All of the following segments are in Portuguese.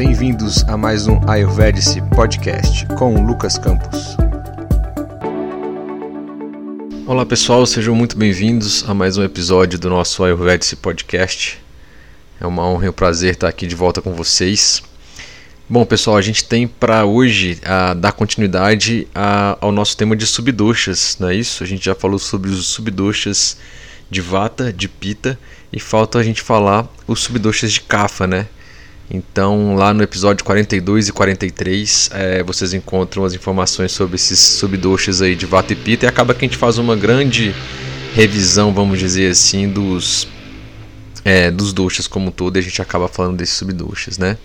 bem-vindos a mais um Ayurvedic Podcast com Lucas Campos. Olá pessoal, sejam muito bem-vindos a mais um episódio do nosso Ayurvedic Podcast. É uma honra e um prazer estar aqui de volta com vocês. Bom pessoal, a gente tem para hoje a dar continuidade a, ao nosso tema de subdoxas, não é isso? A gente já falou sobre os subdoxas de Vata, de Pita e falta a gente falar os subdoxas de Kapha, né? Então, lá no episódio 42 e 43, é, vocês encontram as informações sobre esses subdoxas aí de Vata e Pitta. E acaba que a gente faz uma grande revisão, vamos dizer assim, dos, é, dos doxas como um todo. E a gente acaba falando desses subdoxas, né?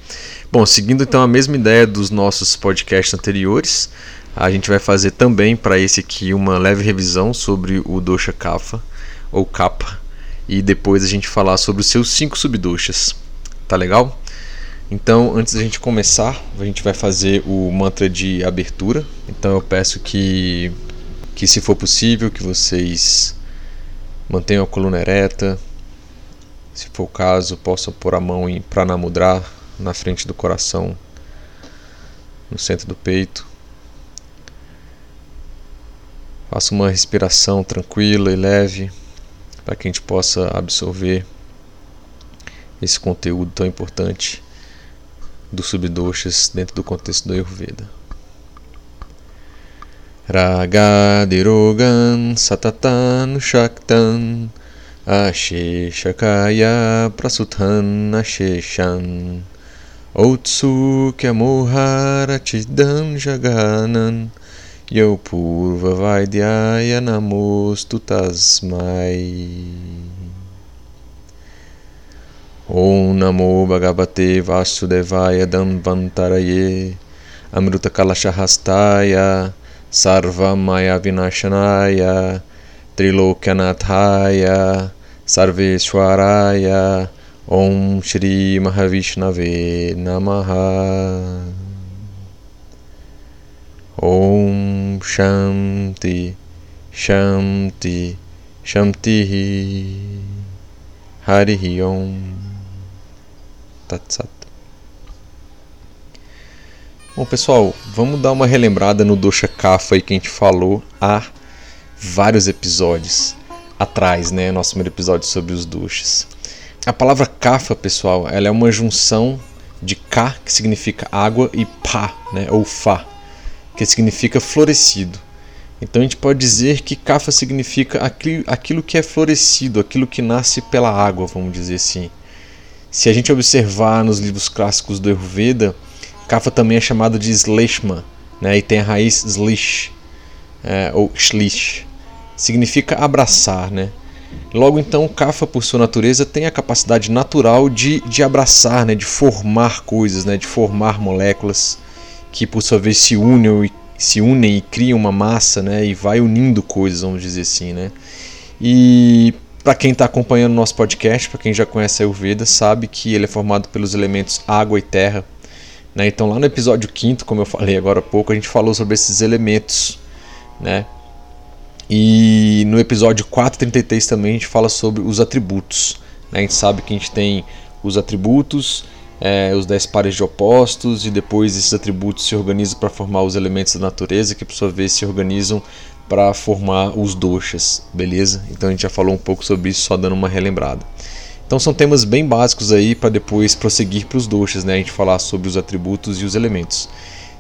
Bom, seguindo então a mesma ideia dos nossos podcasts anteriores, a gente vai fazer também para esse aqui uma leve revisão sobre o dosha Kapha, ou Kapha. E depois a gente falar sobre os seus cinco subdoxas. Tá legal? Então, antes da gente começar, a gente vai fazer o mantra de abertura. Então, eu peço que, que se for possível, que vocês mantenham a coluna ereta. Se for o caso, possam pôr a mão em pranamudra na frente do coração, no centro do peito. Faça uma respiração tranquila e leve para que a gente possa absorver esse conteúdo tão importante dos subdoshas dentro do contexto do Ayurveda. Raga Dirogan Satatan Shaktan Asheshakaya Prasuthan Asheshan Otsukya Moharachidam Jaganan Yopurva Vaidyaya Namostu Tasmai Om Namo Bhagavate Vasudevaya Danvantaraye Amruta Kalashahastaya Sarvamaya Vinashanaya Trilokyanathaya Sarveshwaraya Om Shri Mahavishnave Namaha Om Shanti Shanti Shanti Hari Om Tatsat. Bom, pessoal, vamos dar uma relembrada no Dosha Kapha aí que a gente falou há vários episódios atrás, né? Nosso primeiro episódio sobre os doshas. A palavra Kapha, pessoal, ela é uma junção de Ka, que significa água, e Pa, né? Ou Fa, que significa florescido. Então a gente pode dizer que Kapha significa aquilo que é florescido, aquilo que nasce pela água, vamos dizer assim. Se a gente observar nos livros clássicos do Ayurveda, Kapha também é chamado de Sleshma, né? e tem a raiz Slish, é, ou Shlish, significa abraçar. Né? Logo então, Kapha, por sua natureza, tem a capacidade natural de, de abraçar, né? de formar coisas, né? de formar moléculas que por sua vez se unem, se unem e criam uma massa né? e vai unindo coisas, vamos dizer assim. Né? E para quem está acompanhando o nosso podcast, para quem já conhece a Ayurveda, sabe que ele é formado pelos elementos água e terra. Né? Então, lá no episódio 5, como eu falei agora há pouco, a gente falou sobre esses elementos. Né? E no episódio 433 também a gente fala sobre os atributos. Né? A gente sabe que a gente tem os atributos, é, os 10 pares de opostos, e depois esses atributos se organizam para formar os elementos da natureza, que por sua vez se organizam para formar os doshas, beleza? Então a gente já falou um pouco sobre isso, só dando uma relembrada. Então são temas bem básicos aí para depois prosseguir para os doshas, né? A gente falar sobre os atributos e os elementos.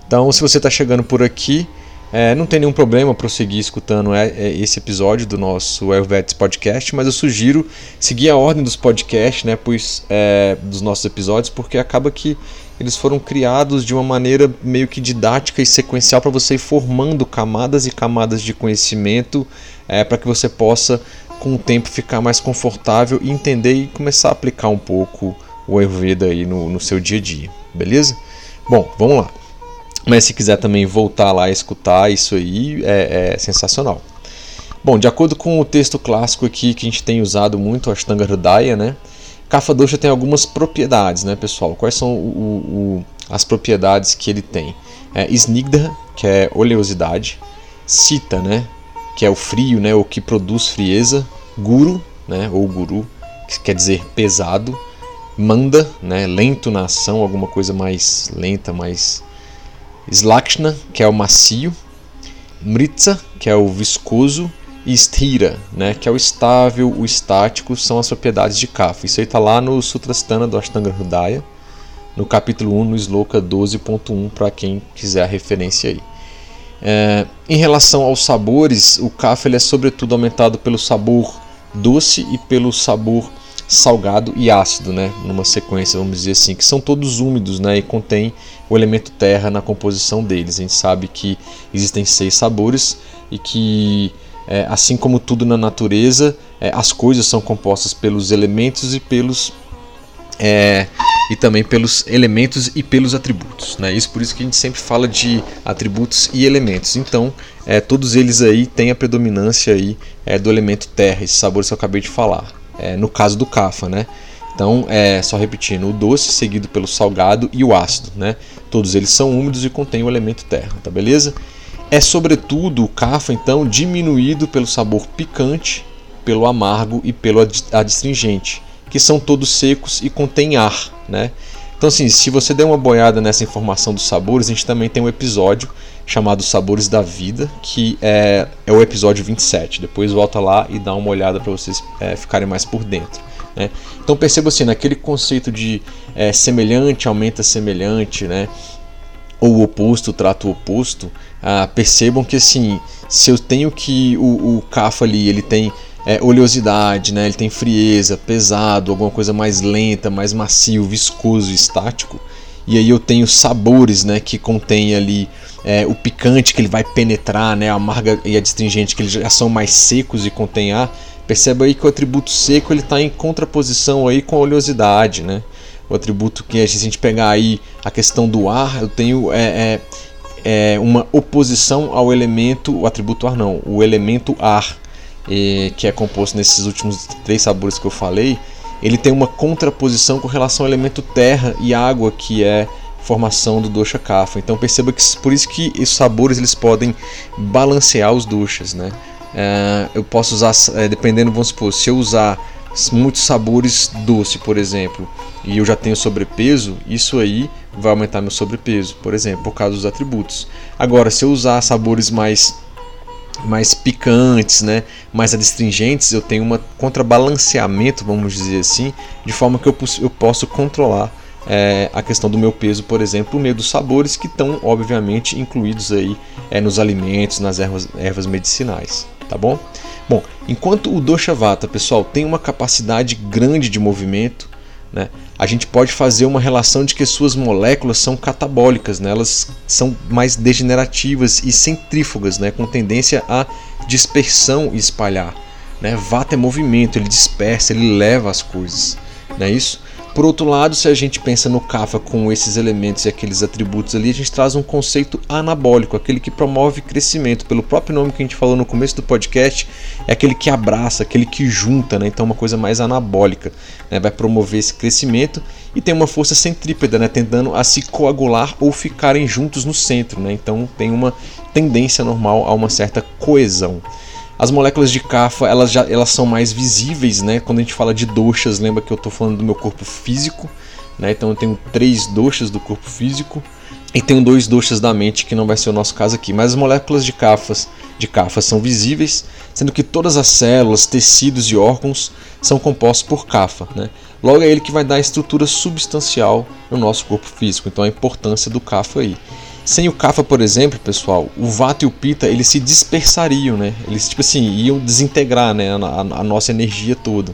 Então, se você está chegando por aqui, é, não tem nenhum problema prosseguir escutando é, é, esse episódio do nosso Ayurvedics Podcast, mas eu sugiro seguir a ordem dos podcasts, né, pois, é, dos nossos episódios, porque acaba que eles foram criados de uma maneira meio que didática e sequencial para você ir formando camadas e camadas de conhecimento é, para que você possa, com o tempo, ficar mais confortável e entender e começar a aplicar um pouco o Ayurveda aí no, no seu dia a dia, beleza? Bom, vamos lá. Mas se quiser também voltar lá e escutar isso aí, é, é sensacional. Bom, de acordo com o texto clássico aqui que a gente tem usado muito, Ashtanga Hridaya, né? Kapha Dosha tem algumas propriedades, né, pessoal? Quais são o, o, as propriedades que ele tem? É, Snigdha, que é oleosidade. Sita, né, que é o frio, né, o que produz frieza. Guru, né, ou guru, que quer dizer pesado. Manda, né, lento na ação, alguma coisa mais lenta, mais Slakshna, que é o macio, Mritsa, que é o viscoso, e Sthira, né, que é o estável, o estático, são as propriedades de Kapha. Isso aí está lá no Sutrasthana do Ashtanga Hridaya, no capítulo 1, no Sloka 12.1, para quem quiser a referência aí. É, em relação aos sabores, o Kapha ele é sobretudo aumentado pelo sabor doce e pelo sabor salgado e ácido, né? Numa sequência, vamos dizer assim, que são todos úmidos, né? E contém o elemento terra na composição deles. A gente sabe que existem seis sabores e que, é, assim como tudo na natureza, é, as coisas são compostas pelos elementos e pelos é, e também pelos elementos e pelos atributos. Né? Isso por isso que a gente sempre fala de atributos e elementos. Então, é, todos eles aí têm a predominância aí, é, do elemento terra, esses sabores que eu acabei de falar é, no caso do cafa, né? Então, é, só repetindo, o doce seguido pelo salgado e o ácido, né? Todos eles são úmidos e contêm o elemento terra, tá beleza? É sobretudo o cafa, então, diminuído pelo sabor picante, pelo amargo e pelo adstringente, que são todos secos e contêm ar, né? Então, assim, se você der uma boiada nessa informação dos sabores, a gente também tem um episódio chamado Sabores da Vida, que é, é o episódio 27. Depois volta lá e dá uma olhada para vocês é, ficarem mais por dentro. Né? Então perceba assim, naquele conceito de é, semelhante aumenta semelhante, né? Ou o oposto o oposto, ah, percebam que assim, se eu tenho que o, o Cafa ali ele tem é, oleosidade, né? ele tem frieza, pesado, alguma coisa mais lenta, mais macio, viscoso, estático, e aí eu tenho sabores né, que contém ali é, o picante que ele vai penetrar, né, a amarga e a astringente que eles já são mais secos e contém ar, perceba aí que o atributo seco ele está em contraposição aí com a oleosidade, né? O atributo que a gente pegar aí a questão do ar, eu tenho é, é, é uma oposição ao elemento, o atributo ar não, o elemento ar, que é composto nesses últimos três sabores que eu falei, ele tem uma contraposição com relação ao elemento terra e água que é formação do dosha kapha. Então perceba que por isso que os sabores eles podem balancear os doshas, né? É, eu posso usar, é, dependendo, vamos supor, se eu usar muitos sabores doce, por exemplo, e eu já tenho sobrepeso, isso aí vai aumentar meu sobrepeso, por exemplo, por causa dos atributos. Agora, se eu usar sabores mais mais picantes, né, mais adstringentes, eu tenho um contrabalanceamento, vamos dizer assim, de forma que eu, eu posso controlar é, a questão do meu peso, por exemplo, por meio dos sabores que estão obviamente incluídos aí é, nos alimentos, nas ervas, ervas medicinais, tá bom? Bom, enquanto o dosha vata, pessoal, tem uma capacidade grande de movimento, né, a gente pode fazer uma relação de que suas moléculas são catabólicas, né, elas são mais degenerativas e centrífugas, né, com tendência a dispersão e espalhar. Né? Vata é movimento, ele dispersa, ele leva as coisas, não é isso? Por outro lado, se a gente pensa no Kapha com esses elementos e aqueles atributos ali, a gente traz um conceito anabólico, aquele que promove crescimento. Pelo próprio nome que a gente falou no começo do podcast, é aquele que abraça, aquele que junta, né? então uma coisa mais anabólica. Né? Vai promover esse crescimento e tem uma força centrípeda, né? tendendo a se coagular ou ficarem juntos no centro. Né? Então tem uma tendência normal a uma certa coesão. As moléculas de Kapha, elas já elas são mais visíveis, né? Quando a gente fala de doxas, lembra que eu estou falando do meu corpo físico, né? Então eu tenho três doxas do corpo físico e tenho dois doxas da mente, que não vai ser o nosso caso aqui. Mas as moléculas de Kaphas, de Kapha são visíveis, sendo que todas as células, tecidos e órgãos são compostos por Kapha, né? Logo é ele que vai dar a estrutura substancial no nosso corpo físico. Então a importância do Kapha aí. Sem o Kapha, por exemplo, pessoal, o Vata e o Pita eles se dispersariam, né? Eles tipo assim iam desintegrar, né, a, a nossa energia toda.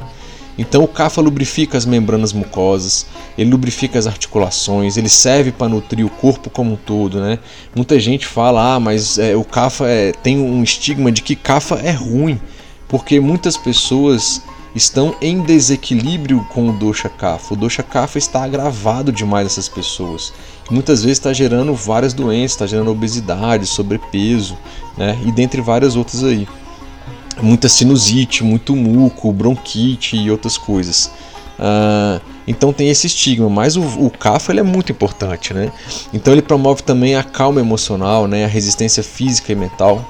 Então o Kapha lubrifica as membranas mucosas, ele lubrifica as articulações, ele serve para nutrir o corpo como um todo, né? Muita gente fala, ah, mas é, o Kapha é, tem um estigma de que Kapha é ruim, porque muitas pessoas estão em desequilíbrio com o dosha kapha. O dosha kapha está agravado demais essas pessoas. Muitas vezes está gerando várias doenças, está gerando obesidade, sobrepeso, né? E dentre várias outras aí. Muita sinusite, muito muco, bronquite e outras coisas. Uh, então tem esse estigma, mas o, o kapha ele é muito importante, né? Então ele promove também a calma emocional, né? A resistência física e mental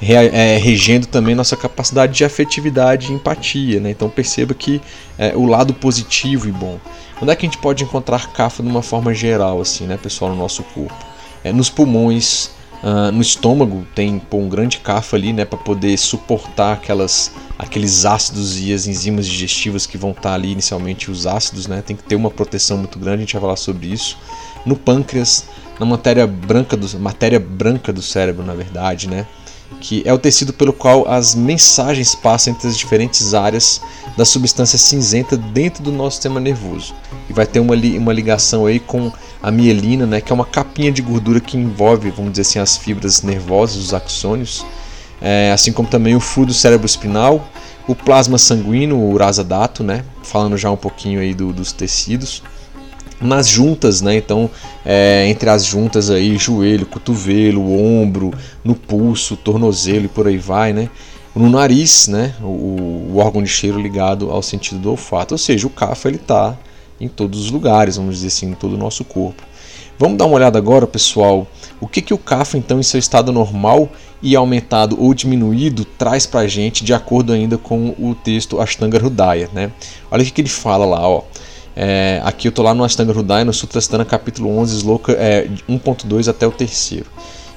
é, regendo também nossa capacidade de afetividade e empatia. Né? Então perceba que é, o lado positivo e bom. Onde é que a gente pode encontrar cafa de uma forma geral, assim, né, pessoal, no nosso corpo? É, nos pulmões, uh, no estômago tem pô, um grande cafa ali, né, para poder suportar aquelas, aqueles ácidos e as enzimas digestivas que vão estar tá ali inicialmente os ácidos, né? Tem que ter uma proteção muito grande, a gente vai falar sobre isso. No pâncreas, na matéria branca do, matéria branca do cérebro, na verdade, né? que é o tecido pelo qual as mensagens passam entre as diferentes áreas da substância cinzenta dentro do nosso sistema nervoso. E vai ter uma, uma ligação aí com a mielina, né, que é uma capinha de gordura que envolve, vamos dizer assim, as fibras nervosas, os axônios, é, assim como também o fluido cérebro espinal, o plasma sanguíneo, o urasadato, né, falando já um pouquinho aí do, dos tecidos, nas juntas, né? Então, é, entre as juntas aí, joelho, cotovelo, ombro, no pulso, tornozelo e por aí vai, né? No nariz, né? O, o órgão de cheiro ligado ao sentido do olfato. Ou seja, o cafa ele está em todos os lugares, vamos dizer assim, em todo o nosso corpo. Vamos dar uma olhada agora, pessoal, o que, que o cafa, então, em seu estado normal e aumentado ou diminuído, traz para a gente, de acordo ainda com o texto Ashtanga Hridaya, né? Olha o que, que ele fala lá, ó. É, aqui eu estou lá no Ashtanga Hridaya, no Sutrasthana capítulo 11, sloka é, 1.2 até o terceiro.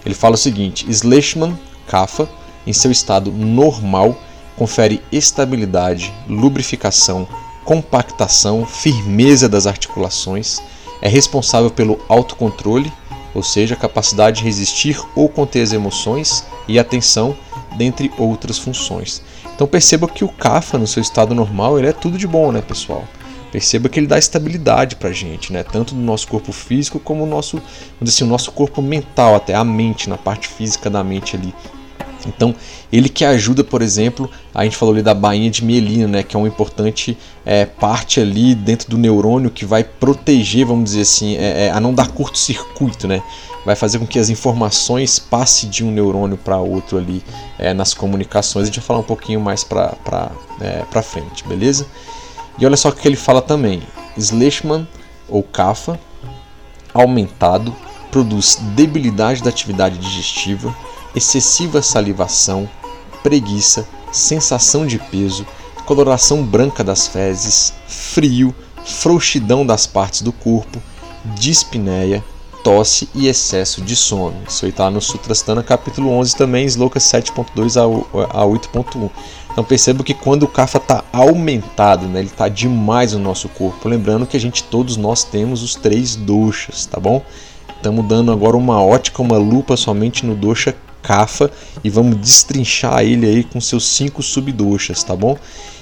Ele fala o seguinte, Sleshman Kapha, em seu estado normal, confere estabilidade, lubrificação, compactação, firmeza das articulações, é responsável pelo autocontrole, ou seja, a capacidade de resistir ou conter as emoções e atenção, dentre outras funções. Então perceba que o Kapha, no seu estado normal, ele é tudo de bom, né, pessoal? Perceba que ele dá estabilidade para a gente, né? tanto no nosso corpo físico como no nosso, assim, o nosso corpo mental, até a mente, na parte física da mente ali. Então, ele que ajuda, por exemplo, a gente falou ali da bainha de mielina, né, que é uma importante é, parte ali dentro do neurônio que vai proteger, vamos dizer assim, é, é, a não dar curto-circuito, né? Vai fazer com que as informações passem de um neurônio para outro ali é, nas comunicações. A gente vai falar um pouquinho mais para é, frente, beleza? E olha só o que ele fala também: Sleshman ou Kapha aumentado produz debilidade da atividade digestiva, excessiva salivação, preguiça, sensação de peso, coloração branca das fezes, frio, frouxidão das partes do corpo, dispneia, tosse e excesso de sono. Isso aí está no Sutrasthana capítulo 11 também, Sloka 7.2 a 8.1. Então perceba que quando o kapha está aumentado, né, ele está demais no nosso corpo. Lembrando que a gente todos nós temos os três doshas, tá bom? Estamos dando agora uma ótica, uma lupa somente no dosha kapha e vamos destrinchar ele aí com seus cinco subdoshas, tá bom?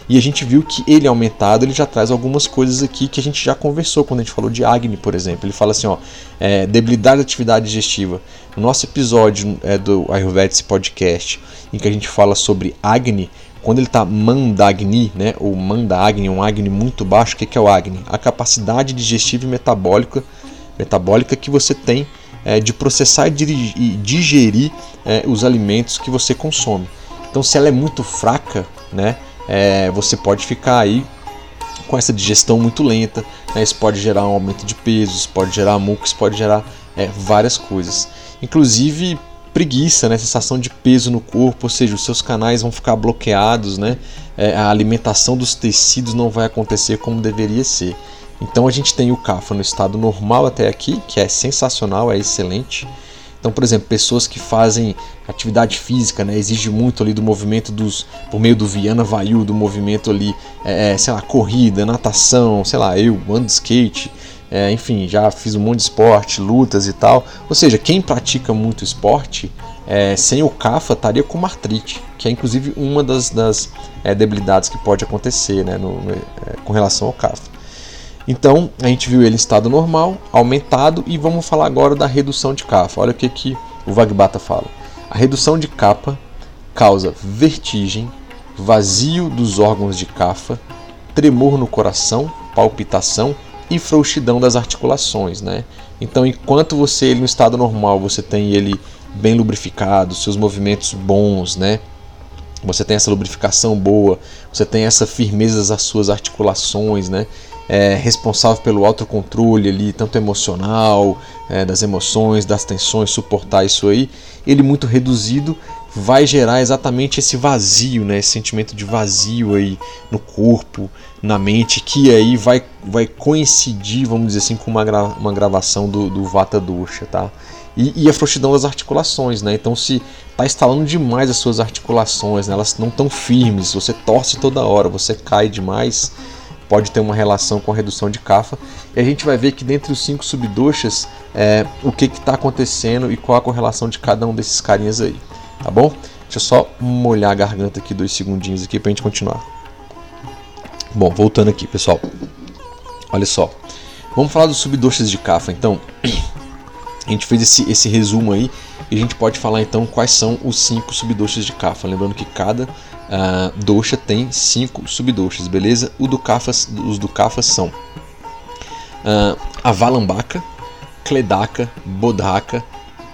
E a gente viu que ele aumentado, ele já traz algumas coisas aqui que a gente já conversou quando a gente falou de Agni, por exemplo. Ele fala assim, ó, é, debilidade da atividade digestiva. No nosso episódio é, do Ayurvedic Podcast, em que a gente fala sobre Agni, quando ele está mandagni, né, ou mandagni, um agni muito baixo, o que é o agni? A capacidade digestiva e metabólica, metabólica que você tem é, de processar e digerir é, os alimentos que você consome. Então, se ela é muito fraca, né, é, você pode ficar aí com essa digestão muito lenta. Né, isso pode gerar um aumento de peso, isso pode gerar mucus, pode gerar é, várias coisas. Inclusive preguiça, né? sensação de peso no corpo, ou seja, os seus canais vão ficar bloqueados, né? É, a alimentação dos tecidos não vai acontecer como deveria ser. Então a gente tem o CAFA no estado normal até aqui, que é sensacional, é excelente. Então, por exemplo, pessoas que fazem atividade física, né, exige muito ali do movimento dos, por meio do Viana Vayu, do movimento ali, é, é sei lá, corrida, natação, sei lá, eu ando skate, é, enfim, já fiz um monte de esporte, lutas e tal. Ou seja, quem pratica muito esporte, é, sem o CAFA estaria com artrite, que é inclusive uma das, das é, debilidades que pode acontecer né, no, no, é, com relação ao CAFA. Então, a gente viu ele em estado normal, aumentado, e vamos falar agora da redução de CAFA. Olha o que, que o Vagbata fala. A redução de capa causa vertigem, vazio dos órgãos de CAFA, tremor no coração, palpitação e frouxidão das articulações, né? Então, enquanto você ele no estado normal, você tem ele bem lubrificado, seus movimentos bons, né? Você tem essa lubrificação boa, você tem essa firmeza das suas articulações, né? É responsável pelo autocontrole ali, tanto emocional, é, das emoções, das tensões, suportar isso aí. Ele muito reduzido, vai gerar exatamente esse vazio, né? Esse sentimento de vazio aí no corpo, na mente, que aí vai, vai coincidir, vamos dizer assim, com uma, gra uma gravação do, do Vata Dosha, tá? E, e, a frouxidão das articulações, né? Então se está instalando demais as suas articulações, né? elas não estão firmes, você torce toda hora, você cai demais, pode ter uma relação com a redução de cafa. E a gente vai ver que dentre os cinco subdoshas, é, o que está acontecendo e qual a correlação de cada um desses carinhas aí, tá bom? Deixa eu só molhar a garganta aqui dois segundinhos aqui para a gente continuar. Bom, voltando aqui, pessoal. Olha só. Vamos falar dos subdoshas de cafa, então. A gente fez esse, esse resumo aí e a gente pode falar então quais são os cinco subdoshas de kafa. Lembrando que cada uh, dosha tem cinco subdoshas, beleza? O do kafa, os do kafa são uh, Avalambaka, Kledaka, Bodhaka,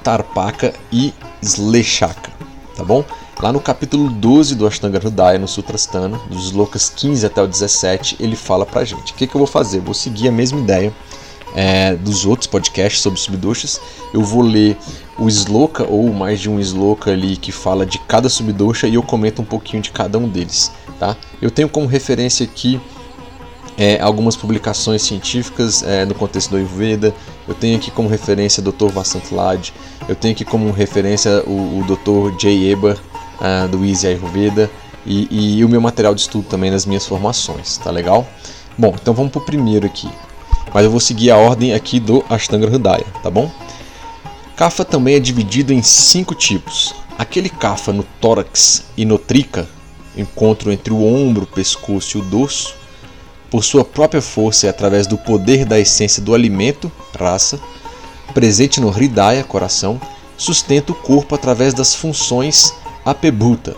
Tarpaka e Sleshaka, tá bom? Lá no capítulo 12 do Ashtanga Hridaya, no Sutrasthana, dos slokas 15 até o 17, ele fala pra gente. O que, que eu vou fazer? Vou seguir a mesma ideia é, dos outros podcasts sobre subdoshas. Eu vou ler o sloka ou mais de um sloka ali que fala de cada subdosha e eu comento um pouquinho de cada um deles. Tá? Eu tenho como referência aqui é, algumas publicações científicas é, no contexto do Ayurveda. Eu tenho aqui como referência o Dr. Vasant Lad. Eu tenho aqui como referência o, o Dr. Jay Eber uh, do Easy Ayurveda e, e, o meu material de estudo também nas minhas formações. Tá legal? Bom, então vamos para o primeiro aqui mas eu vou seguir a ordem aqui do Ashtanga Hridaya, tá bom? Kapha também é dividido em cinco tipos. Aquele kapha no tórax e no trika, encontro entre o ombro, o pescoço e o dorso, por sua própria força e através do poder da essência do alimento, raça, presente no Hridaya, coração, sustenta o corpo através das funções apebuta,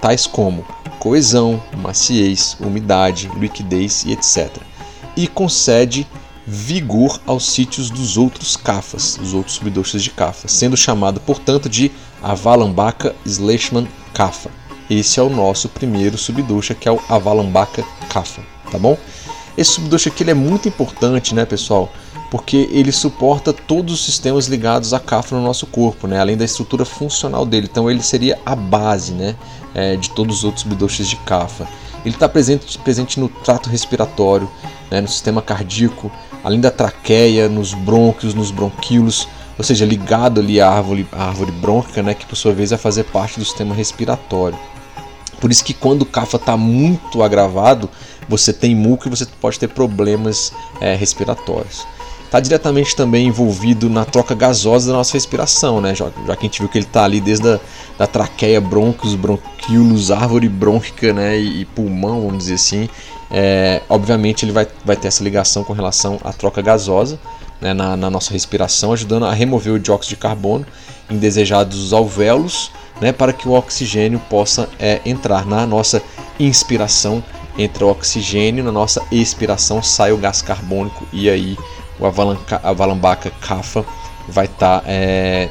tais como coesão, maciez, umidade, liquidez e etc. E concede vigor aos sítios dos outros kafas, os outros subdoshas de kafa, sendo chamado, portanto, de Avalambaka Sleshman Kafa. Esse é o nosso primeiro subdosha, que é o Avalambaka Kafa, tá bom? Esse subdosha aqui é muito importante, né, pessoal? Porque ele suporta todos os sistemas ligados a kafa no nosso corpo, né? além da estrutura funcional dele. Então ele seria a base né, é, de todos os outros subdoshas de kafa. Ele está presente, presente no trato respiratório, né, no sistema cardíaco, além da traqueia, nos brônquios, nos bronquíolos, ou seja, ligado ali à árvore, à árvore brônquica, né, que por sua vez vai fazer parte do sistema respiratório. Por isso que quando o CAFA está muito agravado, você tem muco e você pode ter problemas é, respiratórios. Está diretamente também envolvido na troca gasosa da nossa respiração, né? já, já que a gente viu que ele está ali desde a da traqueia, brônquios, bronquíolos, árvore brônquica né? e, e pulmão, vamos dizer assim, é, obviamente ele vai, vai ter essa ligação com relação à troca gasosa né, na, na, nossa respiração, ajudando a remover o dióxido de carbono indesejados alvéolos, né, para que o oxigênio possa é, entrar na nossa inspiração, entra o oxigênio, na nossa expiração sai o gás carbônico e aí o avalambaca cafa vai estar tá, é,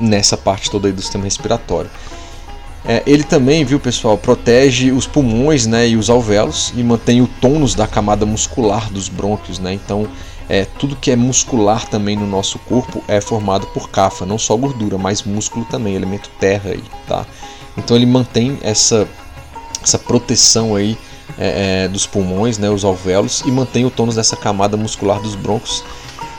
nessa parte toda aí do sistema respiratório. É, ele também, viu pessoal, protege os pulmões né, e os alvéolos e mantém o tônus da camada muscular dos brônquios. Né? Então, é, tudo que é muscular também no nosso corpo é formado por cafa, não só gordura, mas músculo também, elemento terra. Aí, tá? Então, ele mantém essa, essa proteção aí, é, é dos pulmões, né, os alvéolos, e mantém o tônus dessa camada muscular dos brônquios.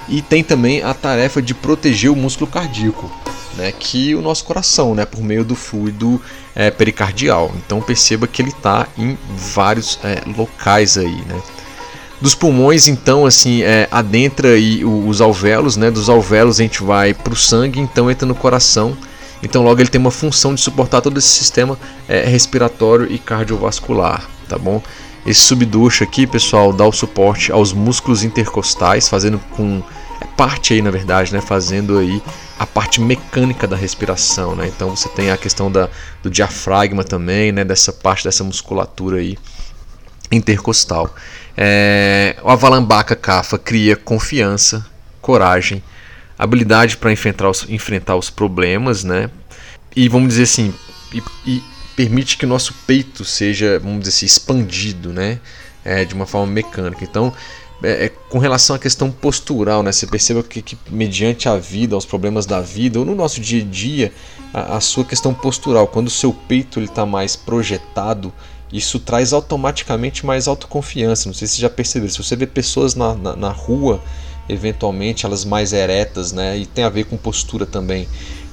E tem também a tarefa de proteger o músculo cardíaco né, que o nosso coração, né, por meio do fluido é, pericardial. Então perceba que ele está em vários é, locais aí, né. Dos pulmões, então, assim, é, adentra aí os alvéolos, né? Dos alvéolos a gente vai para o sangue, então entra no coração. Então logo ele tem uma função de suportar todo esse sistema é, respiratório e cardiovascular, tá bom? Esse subducho aqui, pessoal, dá o suporte aos músculos intercostais, fazendo com é parte aí, na verdade, né, fazendo aí a parte mecânica da respiração, né? Então você tem a questão da, do diafragma também, né, dessa parte dessa musculatura aí intercostal. É, o avalambaca cafa cria confiança, coragem, habilidade para enfrentar os, enfrentar os problemas, né? E vamos dizer assim, e, e permite que o nosso peito seja, vamos dizer assim, expandido, né? É, de uma forma mecânica. Então, é, é, com relação à questão postural, né? Você perceba que, que, mediante a vida, os problemas da vida, ou no nosso dia a dia, a, a sua questão postural, quando o seu peito está mais projetado, isso traz automaticamente mais autoconfiança. Não sei se você já percebeu. Se você vê pessoas na, na, na rua, eventualmente elas mais eretas, né? E tem a ver com postura também.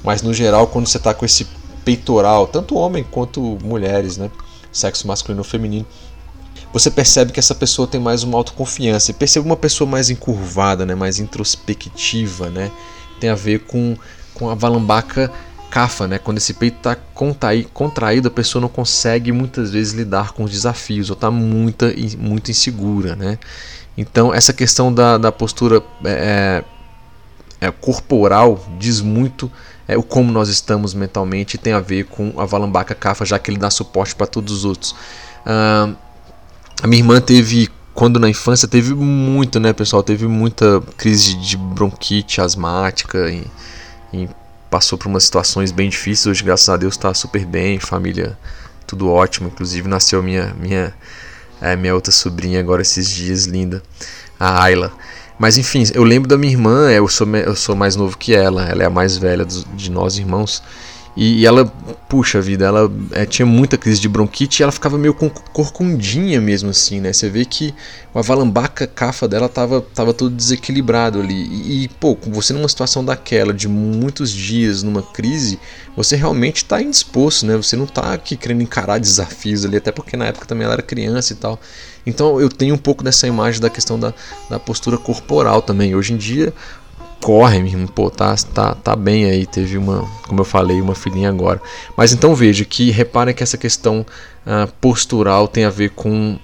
Mas no geral, quando você está com esse peitoral, tanto homem quanto mulheres, né? Sexo masculino ou feminino, você percebe que essa pessoa tem mais uma autoconfiança. E percebe uma pessoa mais encurvada, né? mais introspectiva. Né? Tem a ver com, com a valambaca cafa, né? quando esse peito está contraído, a pessoa não consegue muitas vezes lidar com os desafios ou está muito, muito insegura. Né? Então, essa questão da, da postura é, é, corporal diz muito é, o como nós estamos mentalmente e tem a ver com a valambaca cafa, já que ele dá suporte para todos os outros. Uh, a minha irmã teve, quando na infância, teve muito, né, pessoal? Teve muita crise de bronquite asmática e, e passou por umas situações bem difíceis. Hoje, graças a Deus, está super bem, família tudo ótimo. Inclusive, nasceu minha minha é, minha outra sobrinha agora esses dias, linda, a Ayla. Mas enfim, eu lembro da minha irmã, eu sou, eu sou mais novo que ela, ela é a mais velha de nós irmãos. E, ela, puxa vida, ela é, tinha muita crise de bronquite e ela ficava meio corcundinha mesmo assim, né? Você vê que a valambaca cafa dela tava, tava todo desequilibrado ali. E, e, pô, você numa situação daquela, de muitos dias numa crise, você realmente está indisposto, né? Você não está aqui querendo encarar desafios ali, até porque na época também ela era criança e tal. Então eu tenho um pouco dessa imagem da questão da, da postura corporal também. Hoje em dia corre, mesmo, pô, tá, tá, tá bem aí, teve uma, como eu falei, uma filhinha agora. Mas então veja que repare que essa questão uh, postural tem a ver com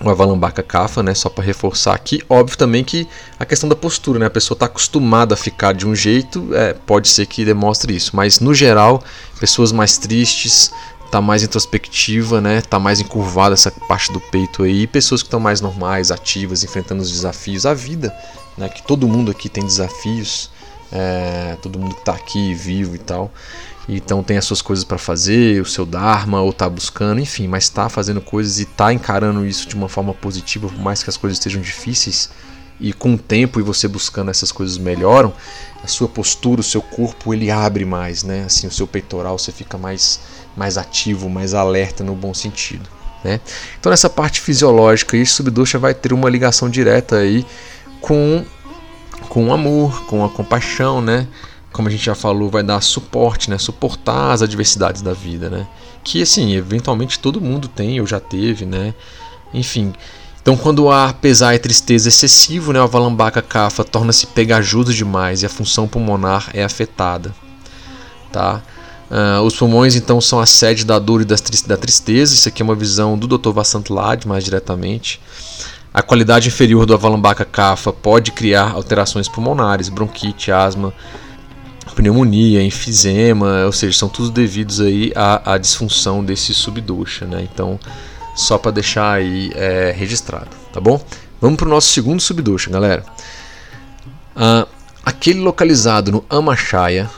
o avalambaca cafa, né, só para reforçar aqui. Óbvio também que a questão da postura, né, a pessoa está acostumada a ficar de um jeito, é, pode ser que demonstre isso, mas no geral, pessoas mais tristes, tá mais introspectiva, né? Tá mais encurvada essa parte do peito aí. E pessoas que estão mais normais, ativas, enfrentando os desafios, a vida né, que todo mundo aqui tem desafios, é, todo mundo que está aqui vivo e tal. Então tem as suas coisas para fazer, o seu dharma, ou está buscando, enfim, mas está fazendo coisas e está encarando isso de uma forma positiva, por mais que as coisas estejam difíceis. E com o tempo e você buscando essas coisas melhoram, a sua postura, o seu corpo ele abre mais, né? Assim, o seu peitoral você fica mais mais ativo, mais alerta no bom sentido, né? Então nessa parte fisiológica, isso subdosha vai ter uma ligação direta aí com com amor, com a compaixão, né? Como a gente já falou, vai dar suporte, né? Suportar as adversidades da vida, né? Que assim, eventualmente todo mundo tem, ou já teve, né? Enfim. Então, quando há pesar e tristeza excessivo, né, o valambaca cafa torna-se pegajoso demais e a função pulmonar é afetada, tá? Uh, os pulmões então são a sede da dor e da tristeza. Isso aqui é uma visão do Dr. Vasant Lad mais diretamente. A qualidade inferior do avalambaca cafa pode criar alterações pulmonares, bronquite, asma, pneumonia, enfisema, ou seja, são todos devidos aí à, à disfunção desse subdosha, né? Então, só para deixar aí é, registrado, tá bom? Vamos para o nosso segundo subdosha, galera. Ah, aquele localizado no amachaya,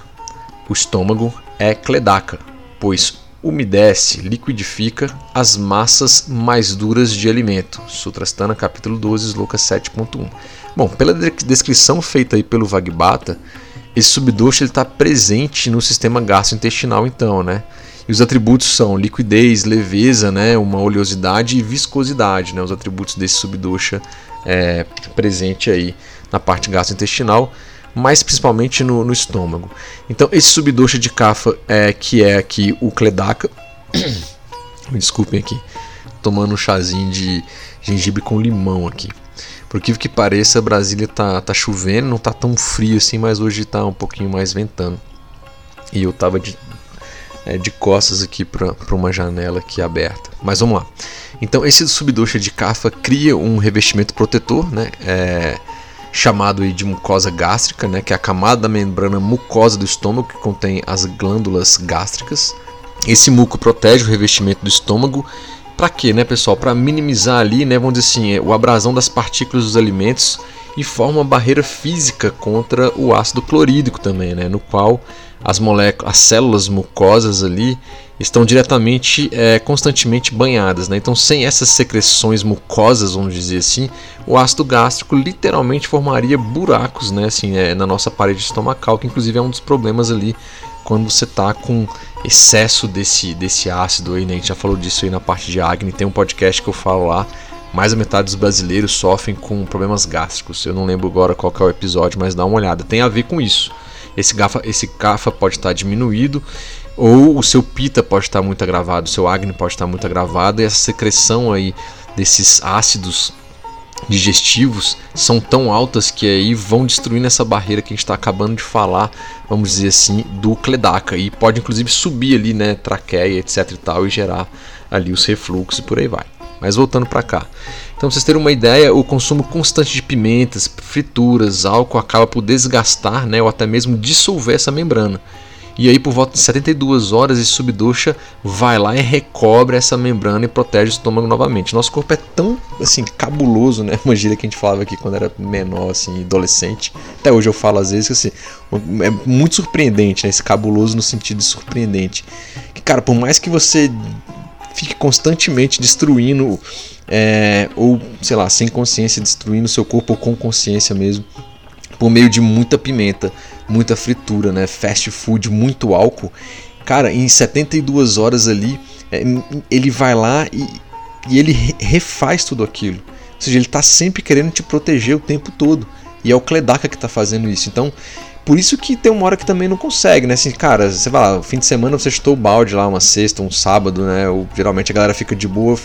o estômago, é cledaca, pois umedece, liquidifica as massas mais duras de alimento. Sutrastana, capítulo 12, Sloka 7.1. Bom, pela descrição feita aí pelo Vagbata, esse subdosha está presente no sistema gastrointestinal, então, né? E os atributos são liquidez, leveza, né, uma oleosidade e viscosidade, né, os atributos desse subdosha é, presente aí na parte gastrointestinal mais principalmente no, no estômago. Então, esse subdosha de Kapha, é, que é aqui o Kledaka, me desculpem aqui, tomando um chazinho de gengibre com limão aqui. Por que que pareça, Brasília tá, tá chovendo, não tá tão frio assim, mas hoje tá um pouquinho mais ventando. E eu tava de, é, de costas aqui para uma janela aqui aberta. Mas vamos lá. Então, esse subdosha de Kapha cria um revestimento protetor, né? É, chamado de mucosa gástrica, né, que é a camada da membrana mucosa do estômago que contém as glândulas gástricas. Esse muco protege o revestimento do estômago. Para quê, né, pessoal? Para minimizar ali, né, vamos dizer assim, o abrasão das partículas dos alimentos e forma uma barreira física contra o ácido clorídrico também, né, no qual as moléculas, as células mucosas ali estão diretamente, é, constantemente banhadas. Né? Então, sem essas secreções mucosas, vamos dizer assim, o ácido gástrico literalmente formaria buracos né? assim, é, na nossa parede estomacal, que inclusive é um dos problemas ali quando você está com excesso desse, desse ácido aí, né? A gente já falou disso aí na parte de acne, tem um podcast que eu falo lá. Mais da metade dos brasileiros sofrem com problemas gástricos. Eu não lembro agora qual é o episódio, mas dá uma olhada. Tem a ver com isso. Esse GAFA, esse CAFA pode estar diminuído ou o seu pita pode estar muito agravado, o seu acne pode estar muito agravado e essa secreção aí desses ácidos digestivos são tão altas que aí vão destruindo essa barreira que a gente está acabando de falar, vamos dizer assim, do cledaca e pode inclusive subir ali, né, traqueia, etc e tal e gerar ali os refluxos e por aí vai. Mas voltando para cá. Então, pra vocês terem uma ideia, o consumo constante de pimentas, frituras, álcool acaba por desgastar, né, ou até mesmo dissolver essa membrana. E aí, por volta de 72 horas, esse subducha vai lá e recobre essa membrana e protege o estômago novamente. Nosso corpo é tão, assim, cabuloso, né? Uma gíria que a gente falava aqui quando era menor, assim, adolescente. Até hoje eu falo às vezes que, assim, é muito surpreendente, né? Esse cabuloso no sentido de surpreendente. Que, cara, por mais que você fique constantemente destruindo, é, ou, sei lá, sem consciência, destruindo seu corpo ou com consciência mesmo, por meio de muita pimenta, muita fritura, né? Fast food, muito álcool. Cara, em 72 horas ali, é, ele vai lá e, e ele refaz tudo aquilo. Ou seja, ele está sempre querendo te proteger o tempo todo. E é o Kledaka que está fazendo isso. Então, por isso que tem uma hora que também não consegue, né? Assim, cara, você vai lá, fim de semana você chutou o balde lá, uma sexta, um sábado, né? Ou, geralmente a galera fica de boa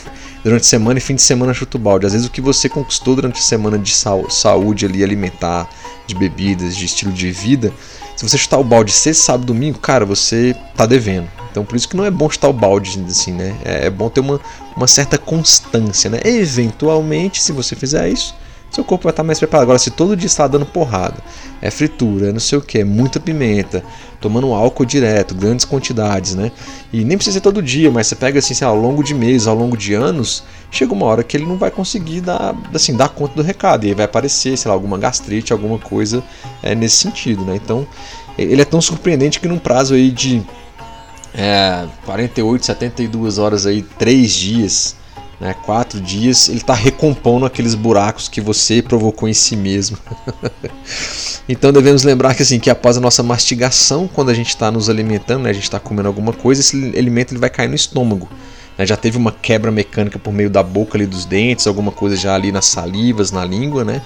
durante a semana e fim de semana chuta o balde. Às vezes o que você conquistou durante a semana de saúde ali, alimentar, de bebidas, de estilo de vida, se você chutar o balde sexta, sábado, domingo, cara, você tá devendo. Então por isso que não é bom chutar o balde assim, né? É, é bom ter uma, uma certa constância, né? Eventualmente, se você fizer isso, seu corpo vai estar mais preparado. Agora, se todo dia está dando porrada, é fritura, é não sei o que, muita pimenta, tomando álcool direto, grandes quantidades, né? E nem precisa ser todo dia, mas você pega assim, ao longo de meses, ao longo de anos, chega uma hora que ele não vai conseguir dar, assim, dar conta do recado. E aí vai aparecer, sei lá, alguma gastrite, alguma coisa é, nesse sentido, né? Então, ele é tão surpreendente que num prazo aí de é, 48, 72 horas aí, 3 dias, né, quatro dias, ele está recompondo aqueles buracos que você provocou em si mesmo. então devemos lembrar que assim que após a nossa mastigação, quando a gente está nos alimentando, né, a gente está comendo alguma coisa, esse alimento ele vai cair no estômago. Né, já teve uma quebra mecânica por meio da boca ali dos dentes, alguma coisa já ali nas salivas, na língua, né?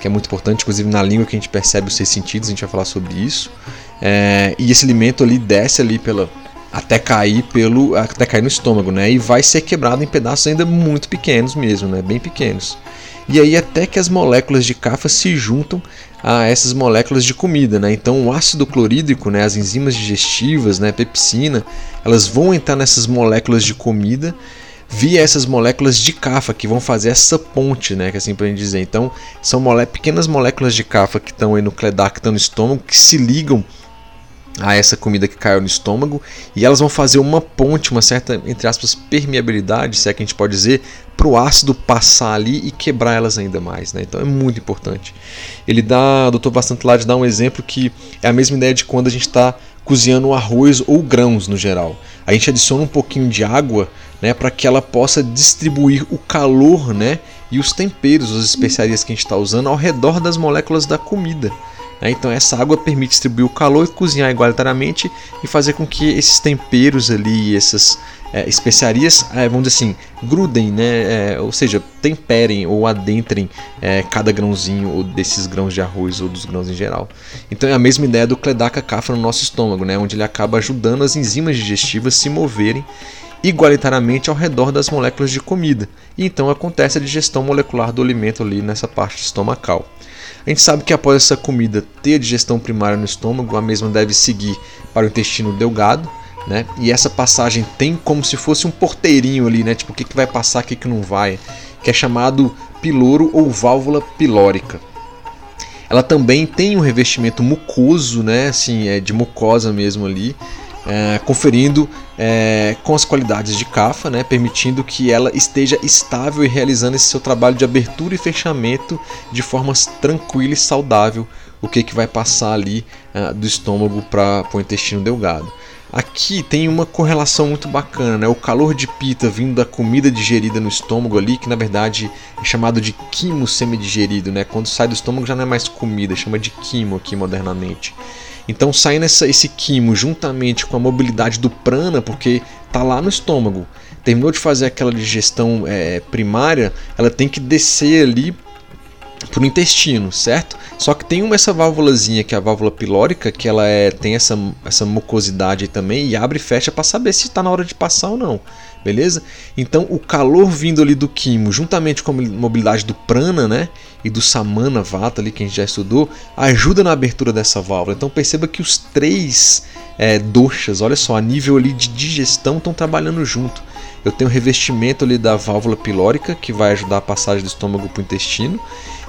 Que é muito importante, inclusive na língua que a gente percebe os seis sentidos, a gente vai falar sobre isso. É, e esse alimento ali desce ali pela, até cair pelo até cair no estômago, né? E vai ser quebrado em pedaços ainda muito pequenos mesmo, né? Bem pequenos. E aí até que as moléculas de cafa se juntam a essas moléculas de comida, né? Então o ácido clorídrico, né, as enzimas digestivas, né, pepsina, elas vão entrar nessas moléculas de comida via essas moléculas de cafa que vão fazer essa ponte, né, que é assim para gente dizer. Então são molé pequenas moléculas de cafa que estão aí no cledacta no estômago que se ligam a essa comida que caiu no estômago e elas vão fazer uma ponte, uma certa, entre aspas, permeabilidade, se é que a gente pode dizer, para o ácido passar ali e quebrar elas ainda mais. Né? Então é muito importante. Ele dá, o Dr. Bastantelade dá um exemplo que é a mesma ideia de quando a gente está cozinhando arroz ou grãos no geral. A gente adiciona um pouquinho de água né, para que ela possa distribuir o calor né, e os temperos, as especiarias que a gente está usando ao redor das moléculas da comida. Né? Então essa água permite distribuir o calor e cozinhar igualitariamente e fazer com que esses temperos ali, essas é, especiarias, é, vamos dizer assim, grudem, né? É, ou seja, temperem ou adentrem é, cada grãozinho ou desses grãos de arroz ou dos grãos em geral. Então é a mesma ideia do Cledaca cafa no nosso estômago, né? onde ele acaba ajudando as enzimas digestivas se moverem igualitariamente ao redor das moléculas de comida. E então acontece a digestão molecular do alimento ali nessa parte estomacal. A gente sabe que após essa comida ter a digestão primária no estômago, a mesma deve seguir para o intestino delgado, né? E essa passagem tem como se fosse um porteirinho ali, né? Tipo, o que, que vai passar, o que, que não vai, que é chamado piloro ou válvula pilórica. Ela também tem um revestimento mucoso, né? Assim, é de mucosa mesmo ali, é, conferindo é, com as qualidades de Kafa, né, permitindo que ela esteja estável e realizando esse seu trabalho de abertura e fechamento de forma tranquila e saudável, o que, que vai passar ali uh, do estômago para o intestino delgado. Aqui tem uma correlação muito bacana, né? O calor de pita vindo da comida digerida no estômago ali, que na verdade é chamado de quimo semidigerido, né? Quando sai do estômago já não é mais comida, chama de quimo aqui modernamente. Então saindo essa, esse quimo juntamente com a mobilidade do prana, porque tá lá no estômago, terminou de fazer aquela digestão é, primária, ela tem que descer ali para o intestino, certo? Só que tem uma essa válvulazinha que é a válvula pilórica, que ela é, tem essa, essa mucosidade também e abre e fecha para saber se está na hora de passar ou não, beleza? Então o calor vindo ali do quimo, juntamente com a mobilidade do prana, né, e do samana vata ali que a gente já estudou, ajuda na abertura dessa válvula. Então perceba que os três é, doshas, olha só, a nível ali de digestão estão trabalhando junto. Eu tenho o revestimento ali da válvula pilórica que vai ajudar a passagem do estômago para o intestino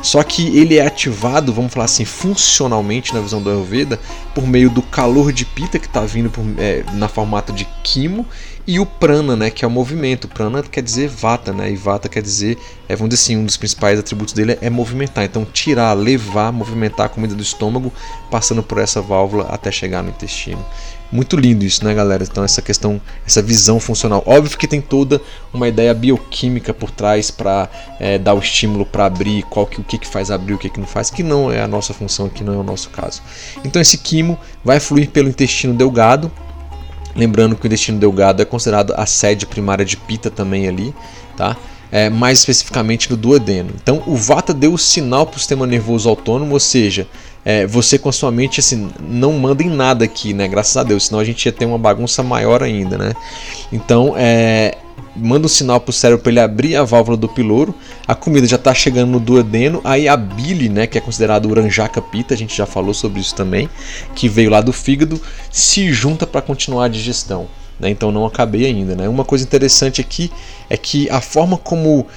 só que ele é ativado, vamos falar assim, funcionalmente na visão do Ayurveda, por meio do calor de pita que está vindo por, é, na formato de quimo e o prana, né, que é o movimento. Prana quer dizer vata, né, e vata quer dizer, é, vamos dizer assim, um dos principais atributos dele é movimentar. Então, tirar, levar, movimentar a comida do estômago, passando por essa válvula até chegar no intestino. Muito lindo isso, né, galera? Então, essa questão, essa visão funcional. Óbvio que tem toda uma ideia bioquímica por trás para é, dar o estímulo para abrir, qual que, o que, que faz abrir, o que, que não faz, que não é a nossa função, que não é o nosso caso. Então, esse quimo vai fluir pelo intestino delgado. Lembrando que o intestino delgado é considerado a sede primária de pita também ali, tá? É, mais especificamente no duodeno. Então, o vata deu o sinal para o sistema nervoso autônomo, ou seja, é, você com a sua mente assim, não manda em nada aqui, né? Graças a Deus, senão a gente ia ter uma bagunça maior ainda, né? Então, é, manda um sinal para o cérebro para ele abrir a válvula do piloro, a comida já está chegando no duodeno, aí a bile, né, que é considerado uranjaka pita, a gente já falou sobre isso também, que veio lá do fígado, se junta para continuar a digestão. Né? Então não acabei ainda. Né? Uma coisa interessante aqui é que a forma como uh,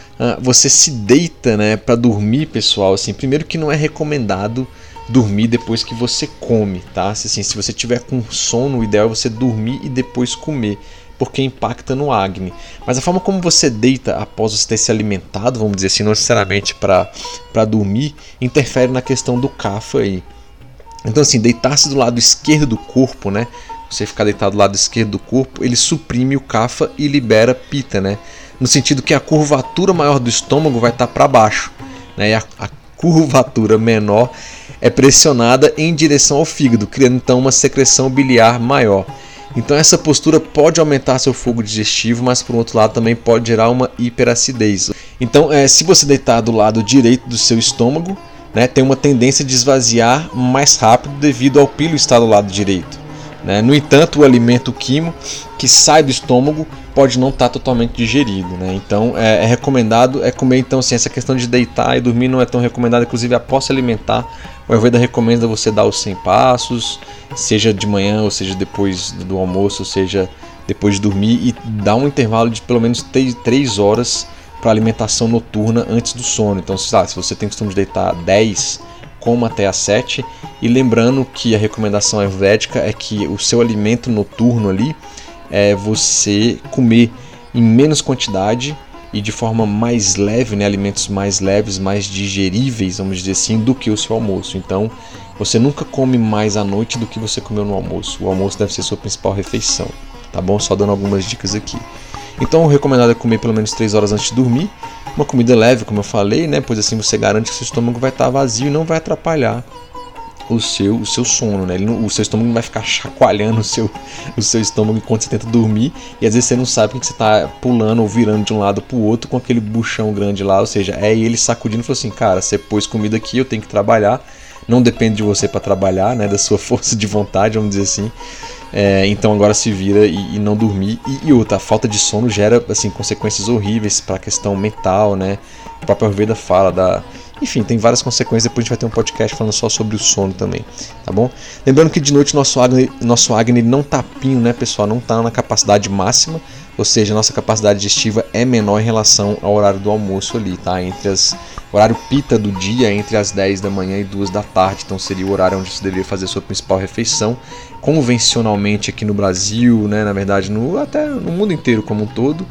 você se deita né, para dormir, pessoal, assim, primeiro que não é recomendado dormir depois que você come, tá? Assim, se você tiver com sono, o ideal é você dormir e depois comer, porque impacta no acne. Mas a forma como você deita após você ter se alimentado, vamos dizer assim, não necessariamente para dormir, interfere na questão do cafa aí. Então assim, deitar-se do lado esquerdo do corpo, né? Você ficar deitado do lado esquerdo do corpo, ele suprime o cafa e libera pita, né? No sentido que a curvatura maior do estômago vai estar para baixo, né? E a, a curvatura menor é pressionada em direção ao fígado, criando então uma secreção biliar maior. Então essa postura pode aumentar seu fogo digestivo, mas por outro lado também pode gerar uma hiperacidez. Então, é, se você deitar do lado direito do seu estômago, né, tem uma tendência de esvaziar mais rápido devido ao pilo estar do lado direito. Né? No entanto, o alimento quimo que sai do estômago pode não estar totalmente digerido. Né? Então é, é, recomendado é comer então assim, essa questão de deitar e dormir não é tão recomendado, inclusive após se alimentar. O Ayurveda recomenda você dar os 100 passos, seja de manhã ou seja depois do almoço, ou seja depois de dormir e dar um intervalo de pelo menos 3 horas para alimentação noturna antes do sono. Então, se você tem costume de deitar 10 coma até às 7. E lembrando que a recomendação ayurvédica é que o seu alimento noturno ali é você comer em menos quantidade e de forma mais leve, né, alimentos mais leves, mais digeríveis, vamos dizer assim, do que o seu almoço. Então, você nunca come mais à noite do que você comeu no almoço. O almoço deve ser sua principal refeição, tá bom? Só dando algumas dicas aqui. Então, o recomendado é comer pelo menos 3 horas antes de dormir uma comida leve, como eu falei, né? Pois assim você garante que seu estômago vai estar vazio e não vai atrapalhar o seu, o seu sono, né? Não, o seu estômago vai ficar chacoalhando o seu, o seu estômago enquanto você tenta dormir e às vezes você não sabe que você está pulando ou virando de um lado para o outro com aquele buchão grande lá, ou seja, é ele sacudindo e falou assim, cara, você pôs comida aqui, eu tenho que trabalhar, não depende de você para trabalhar, né? Da sua força de vontade, vamos dizer assim. É, então agora se vira e, e não dormir. E, e, outra, a falta de sono gera assim, consequências horríveis para a questão mental, né? O próprio Ayurveda fala da Enfim, tem várias consequências. Depois a gente vai ter um podcast falando só sobre o sono também, tá bom? Lembrando que de noite nosso Agni, nosso Agni não tá pinho, né, pessoal? Não tá na capacidade máxima, ou seja, nossa capacidade digestiva é menor em relação ao horário do almoço ali, tá? Entre as horário pita do dia entre as 10 da manhã e 2 da tarde, então seria o horário onde você deveria fazer sua principal refeição. Convencionalmente aqui no Brasil, né, na verdade, no, até no mundo inteiro como um todo,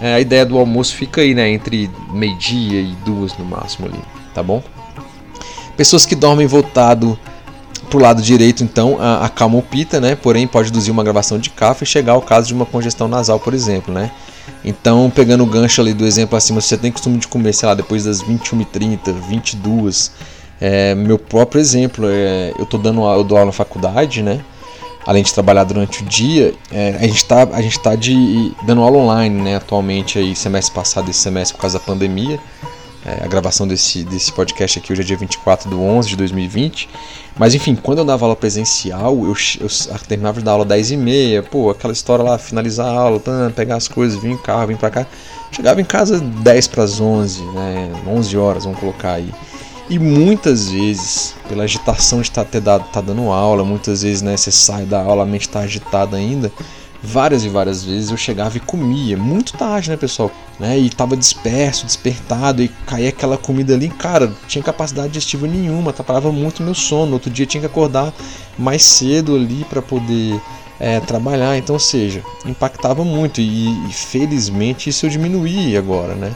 é, a ideia do almoço fica aí, né, entre meio-dia e duas no máximo ali, tá bom? Pessoas que dormem voltado pro lado direito, então, acalma o pita, né? Porém, pode induzir uma gravação de café e chegar ao caso de uma congestão nasal, por exemplo, né? Então, pegando o gancho ali do exemplo acima, você tem costume de comer, sei lá, depois das 21h30, 22 é, meu próprio exemplo, é, eu tô dando eu dou aula na faculdade, né? Além de trabalhar durante o dia, é, a gente está a gente tá de, dando aula online, né? Atualmente aí, semestre passado, esse semestre por causa da pandemia, é, a gravação desse, desse podcast aqui hoje é dia 24 de 11 de 2020. Mas enfim, quando eu dava aula presencial, eu, eu terminava de dar aula 10 e meia, pô, aquela história lá, finalizar a aula, pegar as coisas, vir em carro, vir pra cá. Chegava em casa 10 para as 11, né, 11 horas, vamos colocar aí. E muitas vezes, pela agitação de estar tá, tá dando aula, muitas vezes né, você sai da aula, a mente está agitada ainda, várias e várias vezes eu chegava e comia, muito tarde, né, pessoal? Né? E tava disperso, despertado, e caía aquela comida ali, cara, tinha capacidade digestiva nenhuma, atrapalhava muito meu sono. Outro dia tinha que acordar mais cedo ali para poder é, trabalhar, então, ou seja, impactava muito e, e felizmente isso eu diminuí agora, né?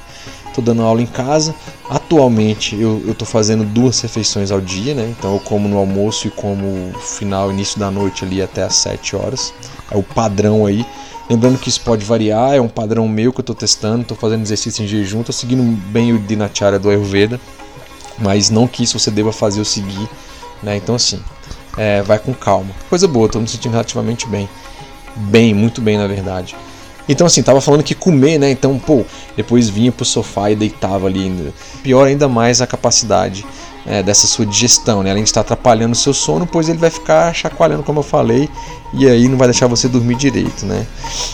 Tô dando aula em casa. Atualmente eu, tô fazendo duas refeições ao dia, né? Então eu como no almoço e como final, início da noite ali até as 7 horas é o padrão aí. Lembrando que isso pode variar, é um padrão meu que eu estou testando, estou fazendo exercício em jejum, estou seguindo bem o Dinacharya do Ayurveda, mas não que isso você deva fazer ou seguir, né? Então assim, é, vai com calma. Coisa boa, estou me sentindo relativamente bem. Bem, muito bem na verdade. Então assim, tava falando que comer, né? Então, pô, depois vinha pro sofá e deitava ali. Pior ainda mais a capacidade é, dessa sua digestão, né? Além de estar atrapalhando o seu sono, pois ele vai ficar chacoalhando, como eu falei, e aí não vai deixar você dormir direito, né?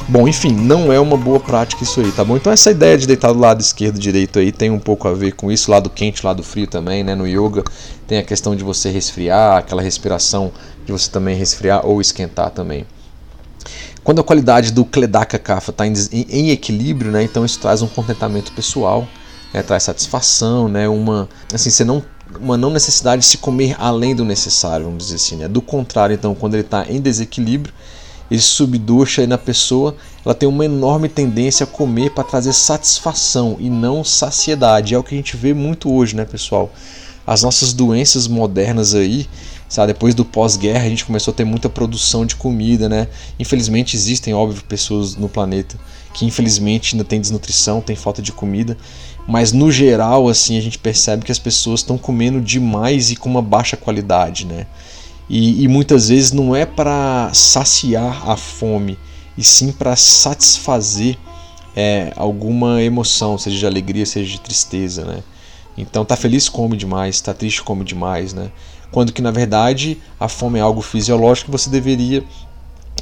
Bom, enfim, não é uma boa prática isso aí, tá bom? Então essa ideia de deitar do lado esquerdo direito aí tem um pouco a ver com isso, lado quente, lado frio também, né? No yoga tem a questão de você resfriar, aquela respiração de você também resfriar ou esquentar também. Quando a qualidade do Kledaka Kapha está em, em, equilíbrio, né, então isso traz um contentamento pessoal, né, traz satisfação, né, uma, assim, você não uma não necessidade de se comer além do necessário, vamos dizer assim. Né? Do contrário, então, quando ele está em desequilíbrio, esse subducha na pessoa, ela tem uma enorme tendência a comer para trazer satisfação e não saciedade. É o que a gente vê muito hoje, né, pessoal? As nossas doenças modernas aí, sabe, depois do pós-guerra a gente começou a ter muita produção de comida, né? Infelizmente existem, óbvio, pessoas no planeta que infelizmente ainda tem desnutrição, tem falta de comida mas no geral assim a gente percebe que as pessoas estão comendo demais e com uma baixa qualidade, né? E, e muitas vezes não é para saciar a fome, e sim para satisfazer é, alguma emoção, seja de alegria, seja de tristeza, né? Então tá feliz come demais, tá triste come demais, né? Quando que na verdade a fome é algo fisiológico você deveria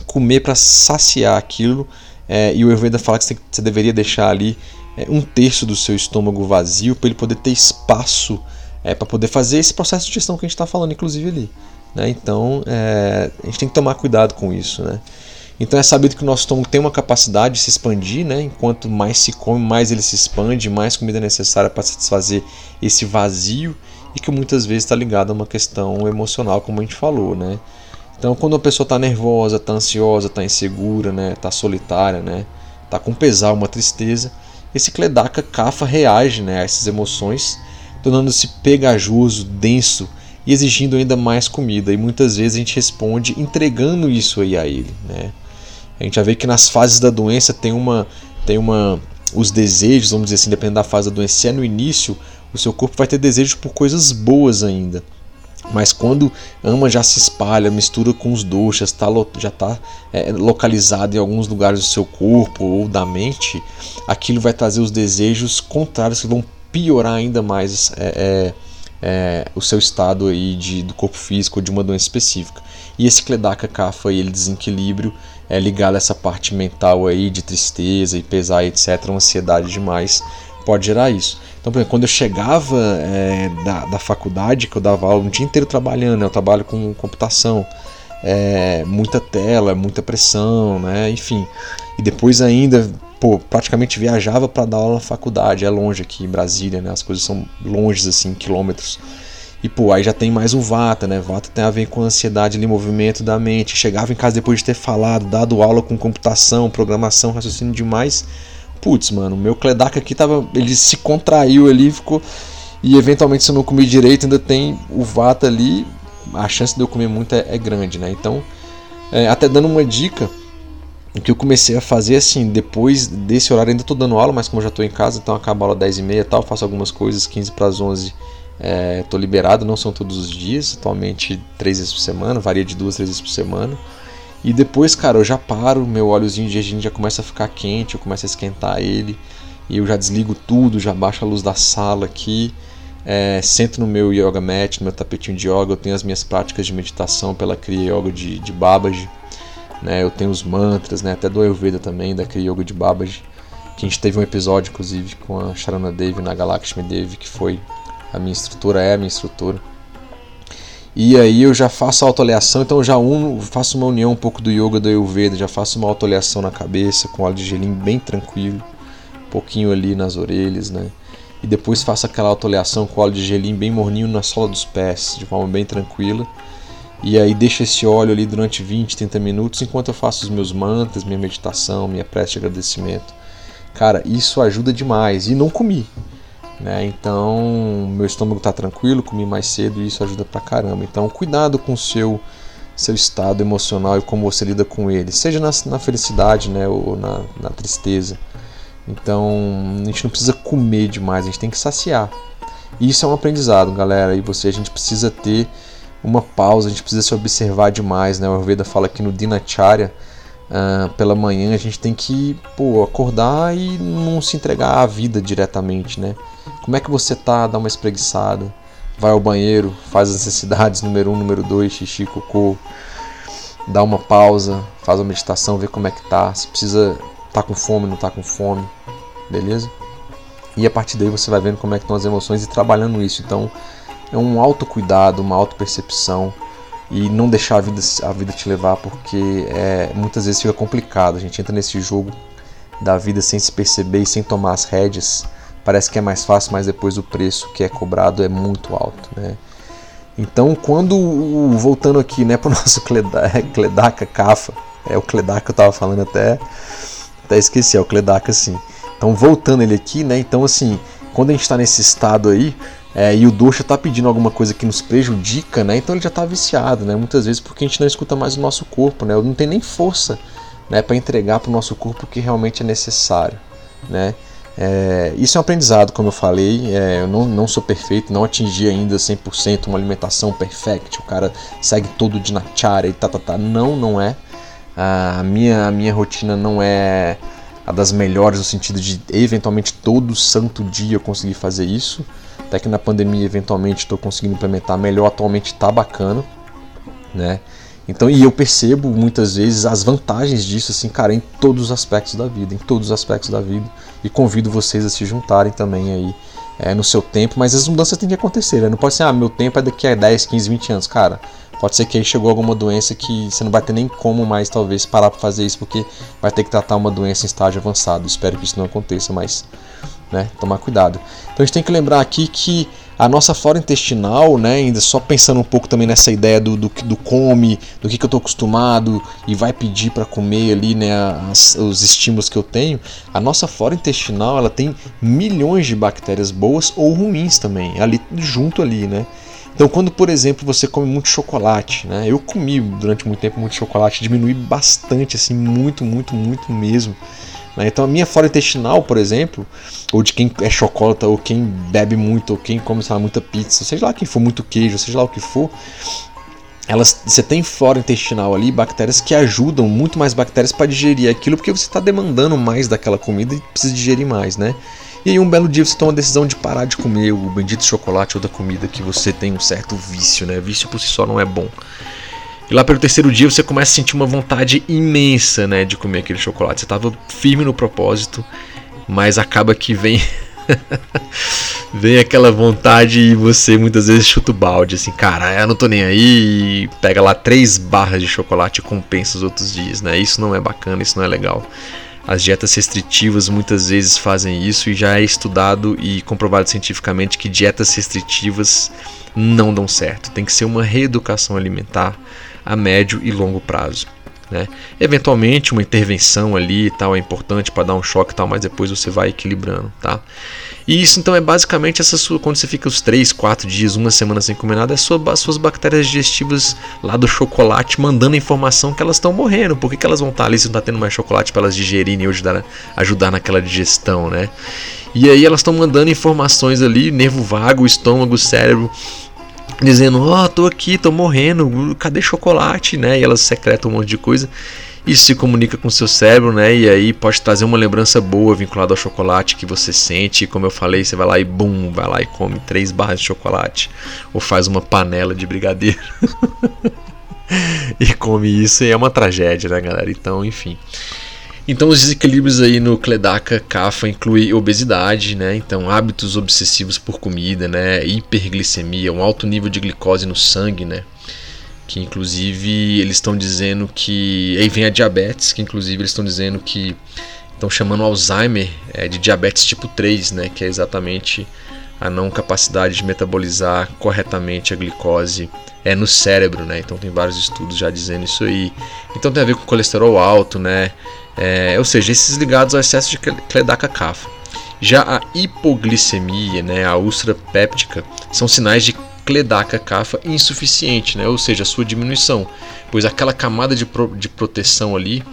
comer para saciar aquilo. É, e o Ayurveda fala que você, você deveria deixar ali é, um terço do seu estômago vazio para ele poder ter espaço é, para poder fazer esse processo de digestão que a gente está falando, inclusive ali. Né? Então é, a gente tem que tomar cuidado com isso. Né? Então é sabido que o nosso estômago tem uma capacidade de se expandir, né? enquanto mais se come, mais ele se expande, mais comida é necessária para satisfazer esse vazio e que muitas vezes está ligado a uma questão emocional, como a gente falou. Né? Então quando a pessoa está nervosa, está ansiosa, está insegura, está né? Tá solitária, né? está com pesar, uma tristeza, esse Kledaka Kapha reage né, a essas emoções, tornando-se pegajoso, denso e exigindo ainda mais comida. E muitas vezes a gente responde entregando isso aí a ele. Né? A gente já vê que nas fases da doença tem uma, tem uma, os desejos, vamos dizer assim, dependendo da fase da doença. Se é no início, o seu corpo vai ter desejos por coisas boas ainda. Mas quando ama já se espalha, mistura com os doxas, tá, já está é, localizado em alguns lugares do seu corpo ou da mente, aquilo vai trazer os desejos contrários que vão piorar ainda mais é, é, é, o seu estado aí de, do corpo físico ou de uma doença específica. E esse Kledaka Kapha, ele desequilíbrio, é ligado a essa parte mental aí de tristeza e pesar, etc., ansiedade demais, pode gerar isso. Então, por exemplo, quando eu chegava é, da, da faculdade, que eu dava aula um dia inteiro trabalhando, né? eu trabalho com computação, é, muita tela, muita pressão, né? enfim. E depois ainda, pô, praticamente viajava para dar aula na faculdade, é longe aqui em Brasília, né? as coisas são longes, assim, quilômetros. E pô, aí já tem mais o Vata, né? Vata tem a ver com ansiedade e movimento da mente. Chegava em casa depois de ter falado, dado aula com computação, programação, raciocínio demais. Putz, mano, meu Kledak aqui tava. Ele se contraiu ali, ficou. E eventualmente, se eu não comer direito, ainda tem o Vata ali. A chance de eu comer muito é, é grande, né? Então, é, até dando uma dica, o que eu comecei a fazer assim, depois desse horário, ainda tô dando aula, mas como eu já tô em casa, então acaba a aula 10 e meia tal, faço algumas coisas, 15 para as 11 Estou é, liberado, não são todos os dias, atualmente três vezes por semana, varia de duas, três vezes por semana. E depois, cara, eu já paro, meu óleozinho de gergelim já começa a ficar quente, eu começo a esquentar ele. E eu já desligo tudo, já baixo a luz da sala aqui. É, sento no meu yoga mat, no meu tapetinho de yoga. Eu tenho as minhas práticas de meditação pela Kriya Yoga de, de Babaji. Né, eu tenho os mantras, né, até do Ayurveda também, da Kriya Yoga de Babaji. Que a gente teve um episódio, inclusive, com a Sharana Devi na Galakshmi Devi, que foi a minha instrutora é a minha instrutora. E aí eu já faço a autoaleação, então já uno, faço uma união um pouco do yoga do Ayurveda, já faço uma autoaleação na cabeça com óleo de gelim bem tranquilo, um pouquinho ali nas orelhas, né? E depois faço aquela autoaleação com óleo de gelim bem morninho na sola dos pés, de forma bem tranquila. E aí deixo esse óleo ali durante 20, 30 minutos enquanto eu faço os meus mantras, minha meditação, minha prece de agradecimento. Cara, isso ajuda demais. E não comi. Né? Então, meu estômago está tranquilo, comi mais cedo e isso ajuda pra caramba. Então, cuidado com o seu seu estado emocional e como você lida com ele, seja na, na felicidade, né, ou na, na tristeza. Então, a gente não precisa comer demais, a gente tem que saciar. E isso é um aprendizado, galera. E você, a gente precisa ter uma pausa, a gente precisa se observar demais, né? O Ayurveda fala que no Dinacharya, uh, pela manhã, a gente tem que pô, acordar e não se entregar à vida diretamente, né? Como é que você tá? Dá uma espreguiçada. Vai ao banheiro, faz as necessidades número um, número dois, xixi, cocô. Dá uma pausa, faz uma meditação, vê como é que tá. Se precisa tá com fome, não tá com fome. Beleza? E a partir daí você vai vendo como é que estão as emoções e trabalhando isso. Então, é um autocuidado, uma autopercepção e não deixar a vida, a vida te levar, porque é, muitas vezes fica complicado. A gente entra nesse jogo da vida sem se perceber e sem tomar as rédeas parece que é mais fácil, mas depois o preço que é cobrado é muito alto, né? Então, quando voltando aqui, né, para o nosso Kledaka Kafa, é o Kledaka que eu estava falando até até esqueci, é o Kledaka sim. Então, voltando ele aqui, né? Então, assim, quando a gente está nesse estado aí, é, e o Dosha está pedindo alguma coisa que nos prejudica, né? Então ele já está viciado, né? Muitas vezes porque a gente não escuta mais o nosso corpo, né? Não tem nem força, né, para entregar para o nosso corpo o que realmente é necessário, né? É, isso é um aprendizado, como eu falei. É, eu não, não sou perfeito, não atingi ainda 100% uma alimentação perfect. O cara segue todo de nachara e tá, tá, tá. Não, não é. A minha, a minha rotina não é a das melhores no sentido de eventualmente todo santo dia eu conseguir fazer isso. Até que na pandemia eventualmente estou conseguindo implementar melhor. Atualmente está bacana, né? Então, e eu percebo muitas vezes as vantagens disso, assim, cara, em todos os aspectos da vida, em todos os aspectos da vida. E convido vocês a se juntarem também aí é, no seu tempo, mas as mudanças têm que acontecer, né? Não pode ser, ah, meu tempo é daqui a 10, 15, 20 anos, cara. Pode ser que aí chegou alguma doença que você não vai ter nem como mais, talvez, parar para fazer isso, porque vai ter que tratar uma doença em estágio avançado. Espero que isso não aconteça, mas, né, tomar cuidado. Então a gente tem que lembrar aqui que a nossa flora intestinal, né, ainda só pensando um pouco também nessa ideia do, do, do come, do que, que eu estou acostumado e vai pedir para comer ali, né, as, os estímulos que eu tenho, a nossa flora intestinal ela tem milhões de bactérias boas ou ruins também, ali junto ali, né. Então, quando, por exemplo, você come muito chocolate, né? Eu comi durante muito tempo muito chocolate, diminui bastante, assim, muito, muito, muito mesmo. Né? Então a minha flora intestinal, por exemplo, ou de quem é chocolate, ou quem bebe muito, ou quem come lá, muita pizza, seja lá quem for, muito queijo, seja lá o que for, elas, você tem flora intestinal ali, bactérias que ajudam, muito mais bactérias para digerir aquilo, porque você está demandando mais daquela comida e precisa digerir mais, né? E aí um belo dia você toma a decisão de parar de comer o bendito chocolate ou da comida que você tem um certo vício, né? Vício por si só não é bom. E lá pelo terceiro dia você começa a sentir uma vontade imensa, né, de comer aquele chocolate. Você estava firme no propósito, mas acaba que vem Vem aquela vontade e você muitas vezes chuta o balde, assim, cara, eu não tô nem aí, e pega lá três barras de chocolate e compensa os outros dias, né? Isso não é bacana, isso não é legal. As dietas restritivas muitas vezes fazem isso e já é estudado e comprovado cientificamente que dietas restritivas não dão certo. Tem que ser uma reeducação alimentar a médio e longo prazo. Né? Eventualmente uma intervenção ali e tal é importante para dar um choque e tal, mas depois você vai equilibrando, tá? E isso então é basicamente essa sua quando você fica os 3, 4 dias, uma semana sem comer nada, é sua, as suas bactérias digestivas lá do chocolate mandando informação que elas estão morrendo. Por que, que elas vão estar ali se não está tendo mais chocolate para elas digerirem e ajudar, ajudar naquela digestão, né? E aí elas estão mandando informações ali, nervo vago, estômago, cérebro, dizendo: Ó, oh, tô aqui, tô morrendo, cadê chocolate, né? E elas secretam um monte de coisa. Isso se comunica com seu cérebro, né? E aí pode trazer uma lembrança boa vinculada ao chocolate que você sente. E como eu falei, você vai lá e bum, vai lá e come três barras de chocolate. Ou faz uma panela de brigadeiro. e come isso e é uma tragédia, né, galera? Então, enfim. Então os desequilíbrios aí no Kledaka Kapha incluem obesidade, né? Então hábitos obsessivos por comida, né? Hiperglicemia, um alto nível de glicose no sangue, né? Que inclusive eles estão dizendo que aí vem a diabetes, que inclusive eles estão dizendo que estão chamando Alzheimer é, de diabetes tipo 3, né? Que é exatamente a não capacidade de metabolizar corretamente a glicose é no cérebro, né? Então tem vários estudos já dizendo isso aí. Então tem a ver com colesterol alto, né? É, ou seja, esses ligados ao excesso de Cledaca-Cafa. Já a hipoglicemia, né, a úlcera péptica, são sinais de Cledaca-Cafa insuficiente, né, ou seja, a sua diminuição, pois aquela camada de, pro, de proteção ali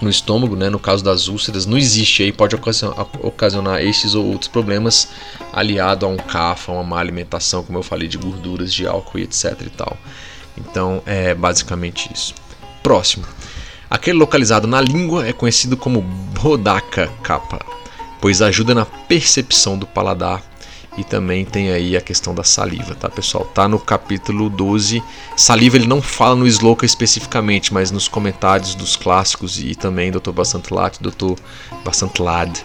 no estômago, né, no caso das úlceras, não existe aí pode ocasionar, ocasionar esses ou outros problemas aliado a um CAFA, uma má alimentação, como eu falei, de gorduras, de álcool e etc e tal. Então é basicamente isso. Próximo. Aquele localizado na língua é conhecido como Bodaka Kappa, pois ajuda na percepção do paladar e também tem aí a questão da saliva, tá pessoal? Tá no capítulo 12. Saliva ele não fala no Sloka especificamente, mas nos comentários dos clássicos e também Dr. Basantlat, Dr. Basantlad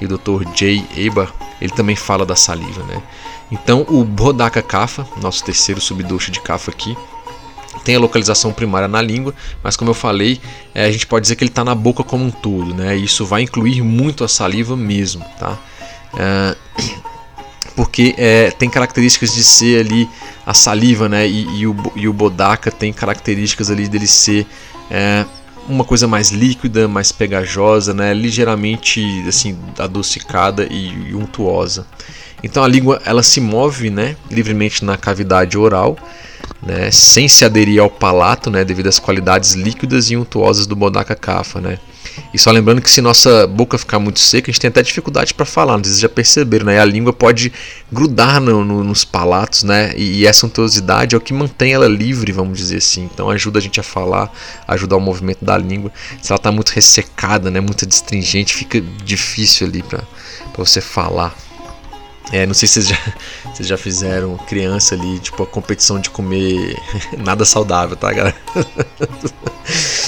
e Dr. J. Eba, ele também fala da saliva, né? Então o Bodaka Kapha, nosso terceiro subducho de Kapha aqui, tem a localização primária na língua, mas como eu falei, é, a gente pode dizer que ele está na boca como um todo, né? isso vai incluir muito a saliva mesmo, tá? É, porque é, tem características de ser ali a saliva, né? E, e, o, e o bodaka tem características ali dele ser é, uma coisa mais líquida, mais pegajosa, né? Ligeiramente assim adocicada e, e untuosa. Então a língua ela se move, né? Livremente na cavidade oral né, sem se aderir ao palato, né, devido às qualidades líquidas e untuosas do Bodaka Kapha, né. E só lembrando que se nossa boca ficar muito seca, a gente tem até dificuldade para falar, se já perceberam, né? A língua pode grudar no, no, nos palatos, né? E, e, essa untuosidade é o que mantém ela livre, vamos dizer assim. Então ajuda a gente a falar, ajuda o movimento da língua. Se ela está muito ressecada, né? Muito distringente, fica difícil ali para você falar. É, não sei se vocês já, vocês já fizeram criança ali, tipo, a competição de comer nada saudável, tá, galera?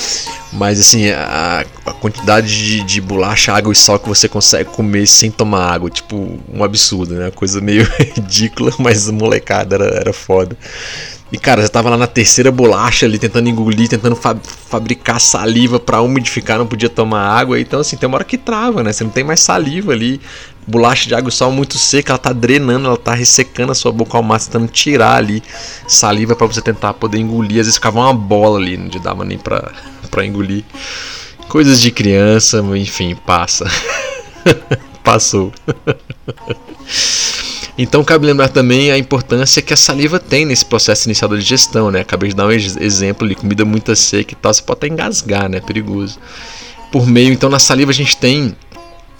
Mas assim, a, a quantidade de, de, bolacha, água e sal que você consegue comer sem tomar água, tipo, um absurdo, né? Coisa meio ridícula, mas molecada era, era foda. E cara, já tava lá na terceira bolacha ali, tentando engolir, tentando fa fabricar saliva para umidificar, não podia tomar água. Então, assim, tem uma hora que trava, né? Você não tem mais saliva ali bolacha de água e sal muito seca, ela tá drenando, ela tá ressecando a sua boca ao máximo, tentando tirar ali saliva para você tentar poder engolir. Às vezes ficava uma bola ali, não dava nem pra, pra engolir. Coisas de criança, enfim, passa. Passou. Então cabe lembrar também a importância que a saliva tem nesse processo inicial da digestão, né? Acabei de dar um exemplo ali, comida muito seca e tal, você pode até engasgar, né? Perigoso. Por meio, então, na saliva a gente tem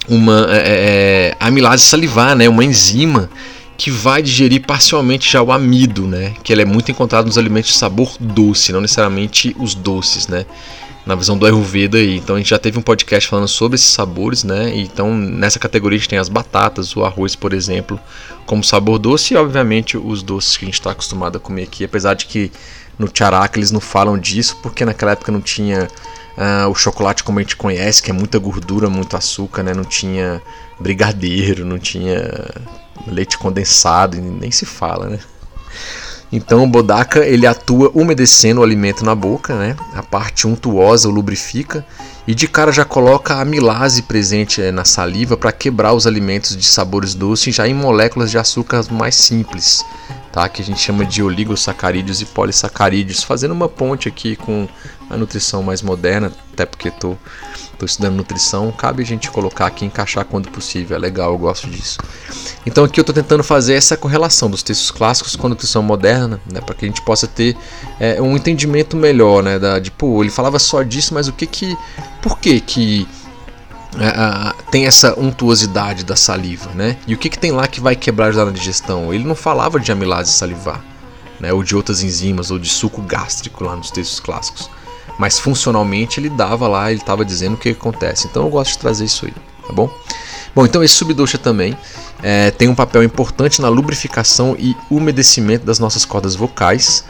uma é, é, é, amilase salivar, né, uma enzima que vai digerir parcialmente já o amido, né, que ele é muito encontrado nos alimentos de sabor doce, não necessariamente os doces, né. na visão do Ayurveda. Então a gente já teve um podcast falando sobre esses sabores, né? Então nessa categoria a gente tem as batatas, o arroz, por exemplo, como sabor doce e obviamente os doces que a gente está acostumado a comer aqui, apesar de que no charaka eles não falam disso porque naquela época não tinha uh, o chocolate como a gente conhece, que é muita gordura, muito açúcar, né? Não tinha brigadeiro, não tinha leite condensado, nem se fala, né? Então o Bodaka ele atua umedecendo o alimento na boca, né? A parte untuosa o lubrifica e de cara já coloca a amilase presente eh, na saliva para quebrar os alimentos de sabores doces já em moléculas de açúcar mais simples, tá? Que a gente chama de oligosacarídeos e polissacarídeos, fazendo uma ponte aqui com a nutrição mais moderna, até porque estou estudando nutrição, cabe a gente colocar aqui encaixar quando possível, é legal, eu gosto disso. Então aqui eu estou tentando fazer essa correlação dos textos clássicos com a nutrição moderna, né, para que a gente possa ter é, um entendimento melhor, né, da, de, pô, ele falava só disso, mas o que que, por que que é, tem essa untuosidade da saliva, né? E o que, que tem lá que vai quebrar na digestão? Ele não falava de amilase salivar, né? Ou de outras enzimas, ou de suco gástrico lá nos textos clássicos mas funcionalmente ele dava lá, ele estava dizendo o que acontece. Então eu gosto de trazer isso aí, tá bom? Bom, então esse subducha também é, tem um papel importante na lubrificação e umedecimento das nossas cordas vocais,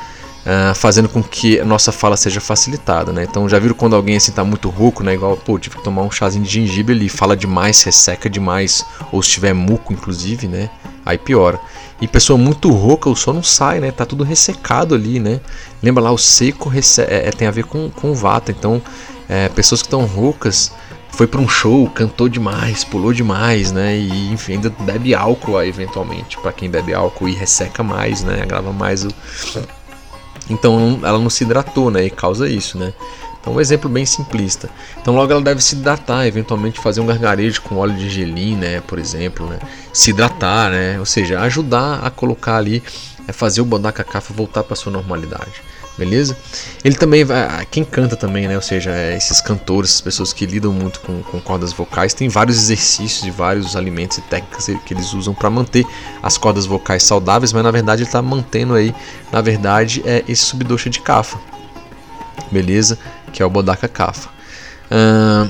uh, fazendo com que a nossa fala seja facilitada, né? Então já viram quando alguém assim tá muito rouco, né? Igual, pô, tive que tomar um chazinho de gengibre, ele fala demais, resseca demais, ou se tiver muco, inclusive, né? Aí piora. E pessoa muito rouca, o som não sai, né? Tá tudo ressecado ali, né? Lembra lá, o seco é, é, tem a ver com, com vata. Então, é, pessoas que estão roucas, foi para um show, cantou demais, pulou demais, né? E enfim, ainda bebe álcool aí, eventualmente, para quem bebe álcool e resseca mais, né? Agrava mais o. Então ela não se hidratou, né? E causa isso, né? Então, um exemplo bem simplista. Então, logo ela deve se hidratar, eventualmente fazer um gargarejo com óleo de gelim, né, por exemplo, né? se hidratar, né? ou seja, ajudar a colocar ali, é fazer o bodaka kafa voltar para sua normalidade. Beleza? Ele também vai. Quem canta também, né? Ou seja, é, esses cantores, essas pessoas que lidam muito com, com cordas vocais, tem vários exercícios de vários alimentos e técnicas que eles usam para manter as cordas vocais saudáveis, mas na verdade ele está mantendo aí, na verdade, é esse subdoxa de cafa. Beleza? que é o Bodaka Kapha. Uh,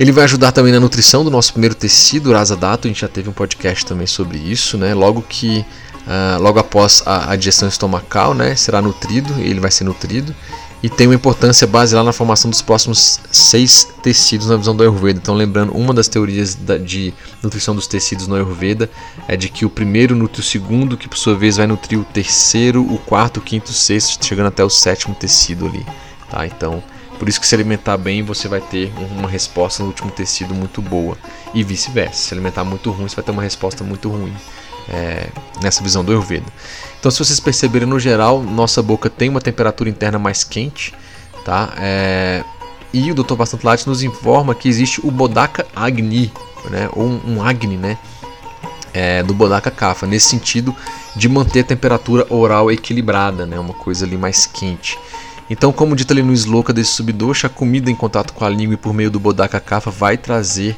ele vai ajudar também na nutrição do nosso primeiro tecido, Rasa Dato. A gente já teve um podcast também sobre isso, né? Logo que uh, logo após a, a, digestão estomacal, né, será nutrido, ele vai ser nutrido e tem uma importância base lá na formação dos próximos seis tecidos na visão do Ayurveda. Então, lembrando, uma das teorias da, de nutrição dos tecidos no Ayurveda é de que o primeiro nutre o segundo, que por sua vez vai nutrir o terceiro, o quarto, o quinto, o sexto, chegando até o sétimo tecido ali. Tá? Então, por isso que se alimentar bem, você vai ter uma resposta no último tecido muito boa. E vice-versa. Se alimentar muito ruim, você vai ter uma resposta muito ruim. É, nessa visão do Ayurveda. Então, se vocês perceberem, no geral, nossa boca tem uma temperatura interna mais quente, tá? É, e o Dr. Bastantlat nos informa que existe o Bodaka Agni, né? ou um, um Agni, né? É, do Bodaka Kapha, nesse sentido de manter a temperatura oral equilibrada, né? uma coisa ali mais quente. Então, como dito ali no sloka desse subdosha, a comida em contato com a língua e por meio do Bodaka Kapha vai trazer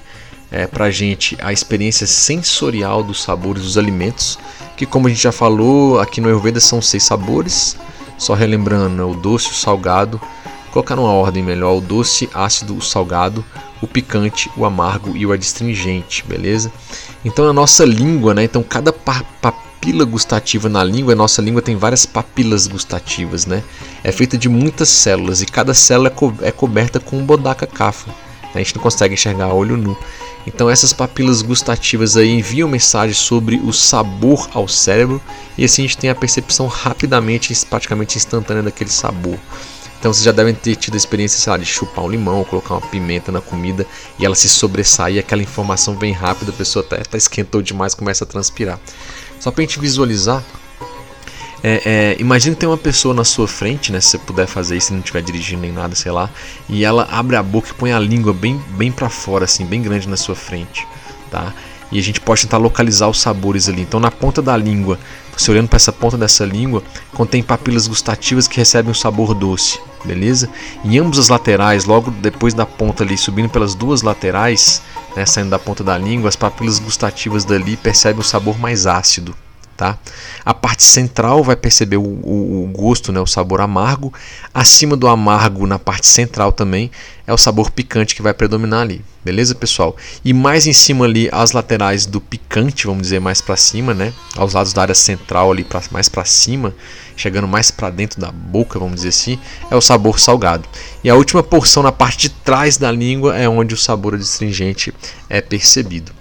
é, para gente a experiência sensorial dos sabores dos alimentos, que como a gente já falou aqui no Ayurveda são seis sabores, só relembrando, é o doce, o salgado, colocar numa ordem melhor, o doce, ácido, o salgado, o picante, o amargo e o adstringente, beleza? Então na nossa língua, né, então cada papila gustativa na língua, a nossa língua tem várias papilas gustativas, né? É feita de muitas células e cada célula é, co é coberta com um bodaka kafa. A gente não consegue enxergar a olho nu. Então essas papilas gustativas aí enviam mensagem sobre o sabor ao cérebro e assim a gente tem a percepção rapidamente, praticamente instantânea daquele sabor. Então vocês já devem ter tido a experiência, sei lá, de chupar um limão ou colocar uma pimenta na comida e ela se sobressair aquela informação vem rápida, a pessoa até, esquentou demais, começa a transpirar. Só pra gente visualizar, é, é, imagina que tem uma pessoa na sua frente, né? Se você puder fazer isso, se não estiver dirigindo nem nada, sei lá, e ela abre a boca e põe a língua bem, bem para fora, assim, bem grande na sua frente, tá? E a gente pode tentar localizar os sabores ali. Então, na ponta da língua, você olhando para essa ponta dessa língua, contém papilas gustativas que recebem um sabor doce, beleza? Em ambos as laterais, logo depois da ponta ali, subindo pelas duas laterais, né, saindo da ponta da língua, as papilas gustativas dali percebem o sabor mais ácido, tá? A parte central vai perceber o, o, o, gosto, né, o sabor amargo. Acima do amargo, na parte central também, é o sabor picante que vai predominar ali, beleza, pessoal? E mais em cima ali, as laterais do picante, vamos dizer, mais para cima, né? Aos lados da área central ali, pra, mais para cima, chegando mais para dentro da boca, vamos dizer assim, é o sabor salgado. E a última porção na parte de trás da língua é onde o sabor adstringente é percebido.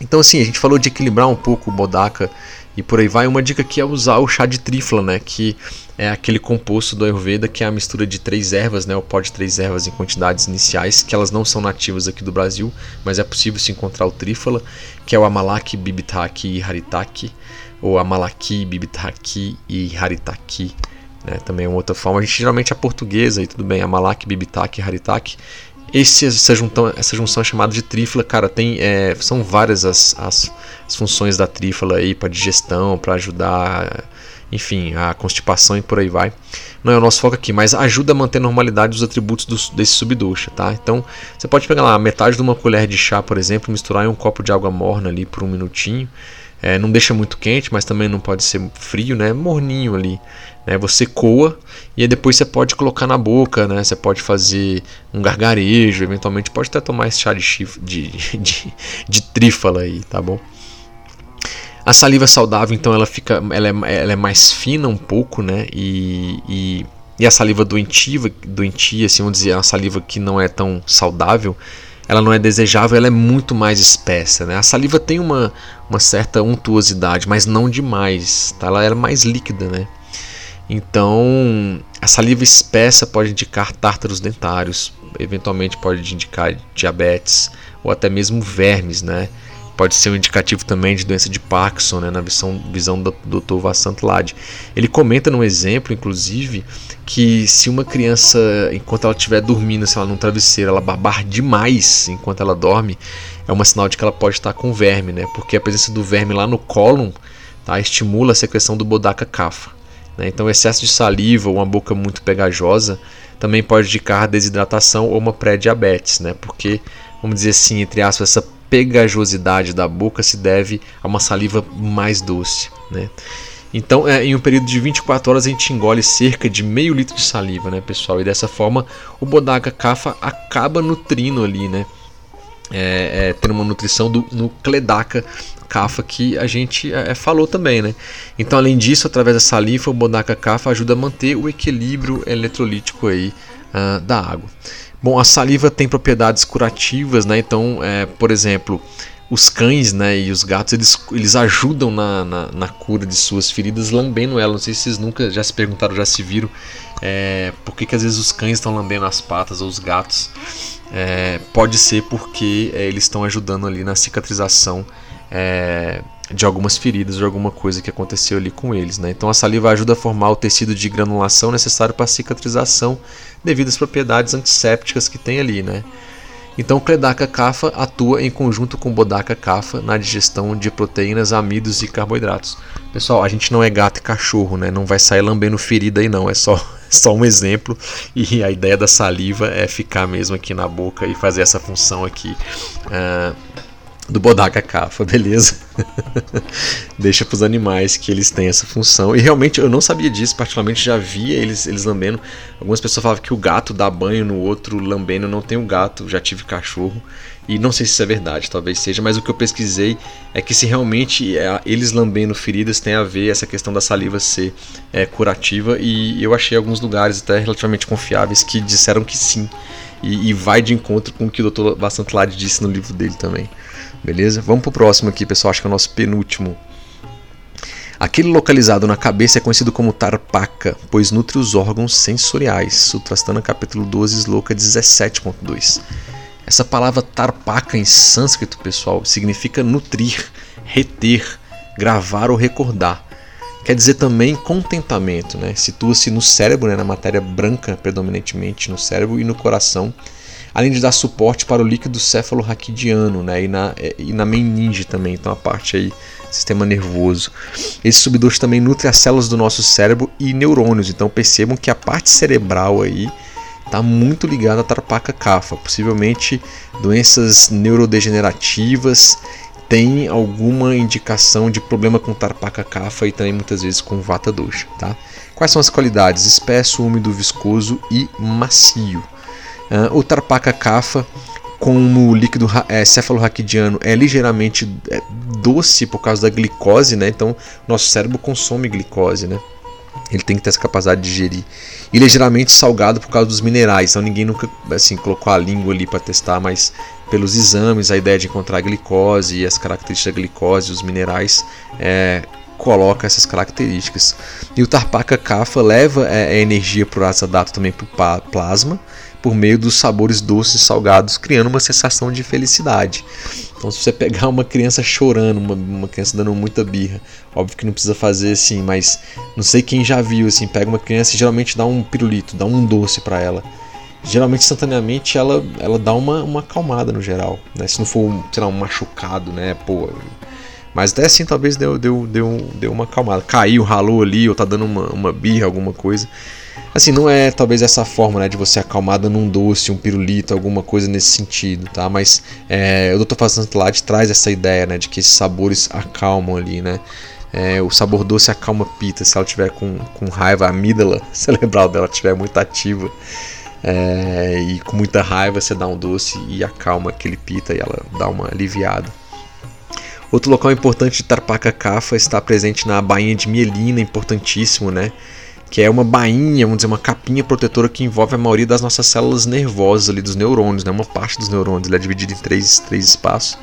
Então assim, a gente falou de equilibrar um pouco o bodaka e por aí vai. Uma dica aqui é usar o chá de trífala, né, que é aquele composto do Ayurveda que é a mistura de três ervas, né, o pó de três ervas em quantidades iniciais, que elas não são nativas aqui do Brasil, mas é possível se encontrar o trífala, que é o Amalaki, Bibitaki e Haritaki, ou Amalaki, Bibitaki e Haritaki. Né, também é uma outra forma. A gente geralmente é portuguesa e tudo bem, Amalaki, Bibitaki e Haritaki. Esse, essa, juntão, essa junção é chamada de trífala, cara. Tem, é, são várias as, as, as, funções da trífala aí para digestão, para ajudar, enfim, a constipação e por aí vai. Não é o nosso foco aqui, mas ajuda a manter a normalidade dos atributos do, desse subducha, tá? Então, você pode pegar lá metade de uma colher de chá, por exemplo, misturar em um copo de água morna ali por um minutinho. É, não deixa muito quente, mas também não pode ser frio, né? Morninho ali. Né? Você coa e depois você pode colocar na boca, né? Você pode fazer um gargarejo, eventualmente pode até tomar esse chá de, chifre, de, de, de trífala aí, tá bom? A saliva saudável, então, ela fica, ela é, ela é mais fina um pouco, né? E, e, e a saliva doentiva, doentia, assim, vamos dizer, é uma saliva que não é tão saudável, ela não é desejável, ela é muito mais espessa. Né? A saliva tem uma, uma certa untuosidade, mas não demais. Tá? Ela é mais líquida. Né? Então, a saliva espessa pode indicar tártaros dentários, eventualmente pode indicar diabetes ou até mesmo vermes, né? Pode ser um indicativo também de doença de Parkinson, né, na visão, visão do Dr. Vassant Lade. Ele comenta num exemplo, inclusive, que se uma criança, enquanto ela estiver dormindo, se ela num travesseiro, ela babar demais enquanto ela dorme, é uma sinal de que ela pode estar com verme, né? Porque a presença do verme lá no cólon tá, estimula a secreção do bodaka kapha. Né? Então, excesso de saliva ou uma boca muito pegajosa também pode indicar desidratação ou uma pré-diabetes, né? Porque, vamos dizer assim, entre aspas, essa pegajosidade da boca se deve a uma saliva mais doce. Né? Então, é, em um período de 24 horas, a gente engole cerca de meio litro de saliva, né, pessoal? E dessa forma, o Bodaka Kapha acaba nutrindo ali, né? É, é, tendo uma nutrição do, no Kledaka que a gente é, é, falou também, né? Então, além disso, através da saliva, o Bodaka Kapha ajuda a manter o equilíbrio eletrolítico aí uh, da água. Bom, a saliva tem propriedades curativas, né? Então, é, por exemplo, os cães né, e os gatos eles, eles ajudam na, na, na, cura de suas feridas lambendo elas. Não sei se vocês nunca já se perguntaram, já se viram é, por que, que às vezes os cães estão lambendo as patas ou os gatos. É, pode ser porque é, eles estão ajudando ali na cicatrização é, de algumas feridas, de alguma coisa que aconteceu ali com eles. Né? Então a saliva ajuda a formar o tecido de granulação necessário para a cicatrização devido às propriedades antissépticas que tem ali. Né? Então Kapha atua em conjunto com Kapha na digestão de proteínas, amidos e carboidratos. Pessoal, a gente não é gato e cachorro, né? Não vai sair lambendo ferida aí não, é só, só um exemplo. E a ideia da saliva é ficar mesmo aqui na boca e fazer essa função aqui. Uh, do Bodaka Kapha, beleza? Deixa para os animais que eles têm essa função. E realmente eu não sabia disso, particularmente já via eles, eles lambendo. Algumas pessoas falavam que o gato dá banho no outro lambendo. Eu não tenho gato, já tive cachorro. E não sei se isso é verdade, talvez seja, mas o que eu pesquisei é que se realmente é, eles lambendo feridas tem a ver essa questão da saliva ser é, curativa. E eu achei alguns lugares até relativamente confiáveis que disseram que sim. E, e vai de encontro com o que o Dr. Bastantlade disse no livro dele também. Beleza? Vamos pro próximo aqui, pessoal. Acho que é o nosso penúltimo. Aquele localizado na cabeça é conhecido como tarpaca, pois nutre os órgãos sensoriais. Sutrastana capítulo 12, sloka 17.2. Essa palavra tarpaca em sânscrito, pessoal, significa nutrir, reter, gravar ou recordar. Quer dizer também contentamento, né? Situa-se no cérebro, né? na matéria branca, predominantemente no cérebro e no coração, além de dar suporte para o líquido céfalo-raquidiano né, e, na, e na meninge também, então a parte aí sistema nervoso. Esse subdoce também nutre as células do nosso cérebro e neurônios, então percebam que a parte cerebral aí está muito ligada à tarpaca cafa, possivelmente doenças neurodegenerativas tem alguma indicação de problema com tarpaca cafa e também muitas vezes com vata dosha, tá? Quais são as qualidades? Espesso, úmido, viscoso e macio. Uh, o tarpaca cafa, como o líquido é, cefalorraquidiano, é ligeiramente é, doce por causa da glicose, né? Então, nosso cérebro consome glicose, né? Ele tem que ter essa capacidade de digerir. E ligeiramente salgado por causa dos minerais. Então ninguém nunca assim colocou a língua ali para testar, mas pelos exames, a ideia de encontrar a glicose e as características da glicose, os minerais, é, coloca essas características. E o Tarpaca Kapha leva é, energia para o azadato também para o plasma, por meio dos sabores doces e salgados, criando uma sensação de felicidade. Então, se você pegar uma criança chorando, uma, uma criança dando muita birra, óbvio que não precisa fazer assim, mas não sei quem já viu assim, pega uma criança e geralmente dá um pirulito, dá um doce para ela. Geralmente, instantaneamente, ela, ela dá uma, uma acalmada no geral, né? Se não for, sei lá, um machucado, né? Pô, mas até assim talvez deu, deu, deu, deu uma acalmada. Caiu, ralou ali, ou tá dando uma, uma birra, alguma coisa. Assim, não é talvez essa forma né, de você acalmar dando um doce, um pirulito, alguma coisa nesse sentido, tá? Mas é, o Dr. Fasantlade traz essa ideia né, de que esses sabores acalmam ali, né? É, o sabor doce acalma pita. Se ela tiver com, com raiva, a amígdala cerebral dela estiver muito ativa é, e com muita raiva, você dá um doce e acalma aquele pita e ela dá uma aliviada. Outro local importante de Tarpaca Cafa está presente na bainha de mielina, importantíssimo, né? Que é uma bainha, vamos dizer, uma capinha protetora que envolve a maioria das nossas células nervosas ali, dos neurônios, né? uma parte dos neurônios, ele é dividido em três, três espaços.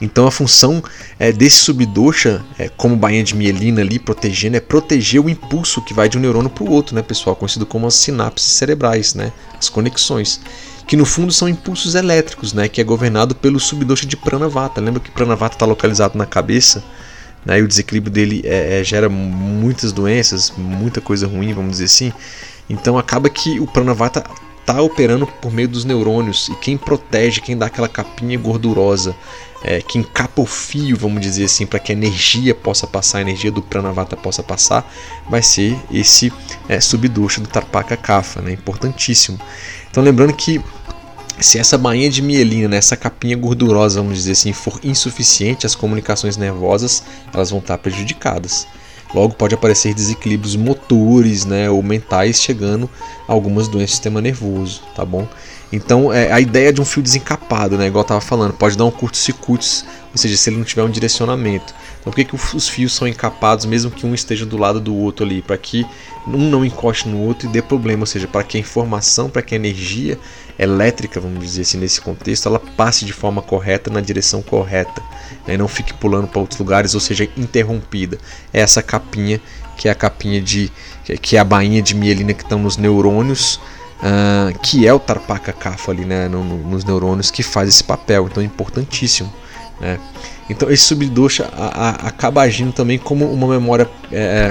Então a função é, desse subdosha, é, como bainha de mielina ali, protegendo, é proteger o impulso que vai de um neurônio para o outro, né, pessoal? Conhecido como as sinapses cerebrais, né? as conexões. Que no fundo são impulsos elétricos, né? Que é governado pelo subdosha de Pranavata. Lembra que Pranavata está localizado na cabeça? Né, e o desequilíbrio dele é, é, gera muitas doenças, muita coisa ruim, vamos dizer assim. Então acaba que o Pranavata está operando por meio dos neurônios e quem protege, quem dá aquela capinha gordurosa, é, quem capa o fio, vamos dizer assim, para que a energia possa passar, a energia do Pranavata possa passar, vai ser esse é, do Tarpaka Kapha, né, importantíssimo. Então lembrando que se essa bainha de mielina, né, essa capinha gordurosa, vamos dizer assim, for insuficiente, as comunicações nervosas elas vão estar prejudicadas. Logo pode aparecer desequilíbrios motores, né, ou mentais, chegando a algumas doenças do sistema nervoso, tá bom? Então, é, a ideia de um fio desencapado, né, igual eu estava falando, pode dar um curto-circuito, ou seja, se ele não tiver um direcionamento. Então, por que, que os fios são encapados, mesmo que um esteja do lado do outro ali? Para que um não encoste no outro e dê problema, ou seja, para que a informação, para que a energia elétrica, vamos dizer assim, nesse contexto, ela passe de forma correta na direção correta, né, não fique pulando para outros lugares, ou seja, interrompida. É essa capinha, que é a capinha de. que é a bainha de mielina que estão nos neurônios. Uh, que é o tarpaca cafa ali né, no, no, nos neurônios que faz esse papel, então é importantíssimo. Né? Então esse subdosha a, a, acaba agindo também como uma memória, é, é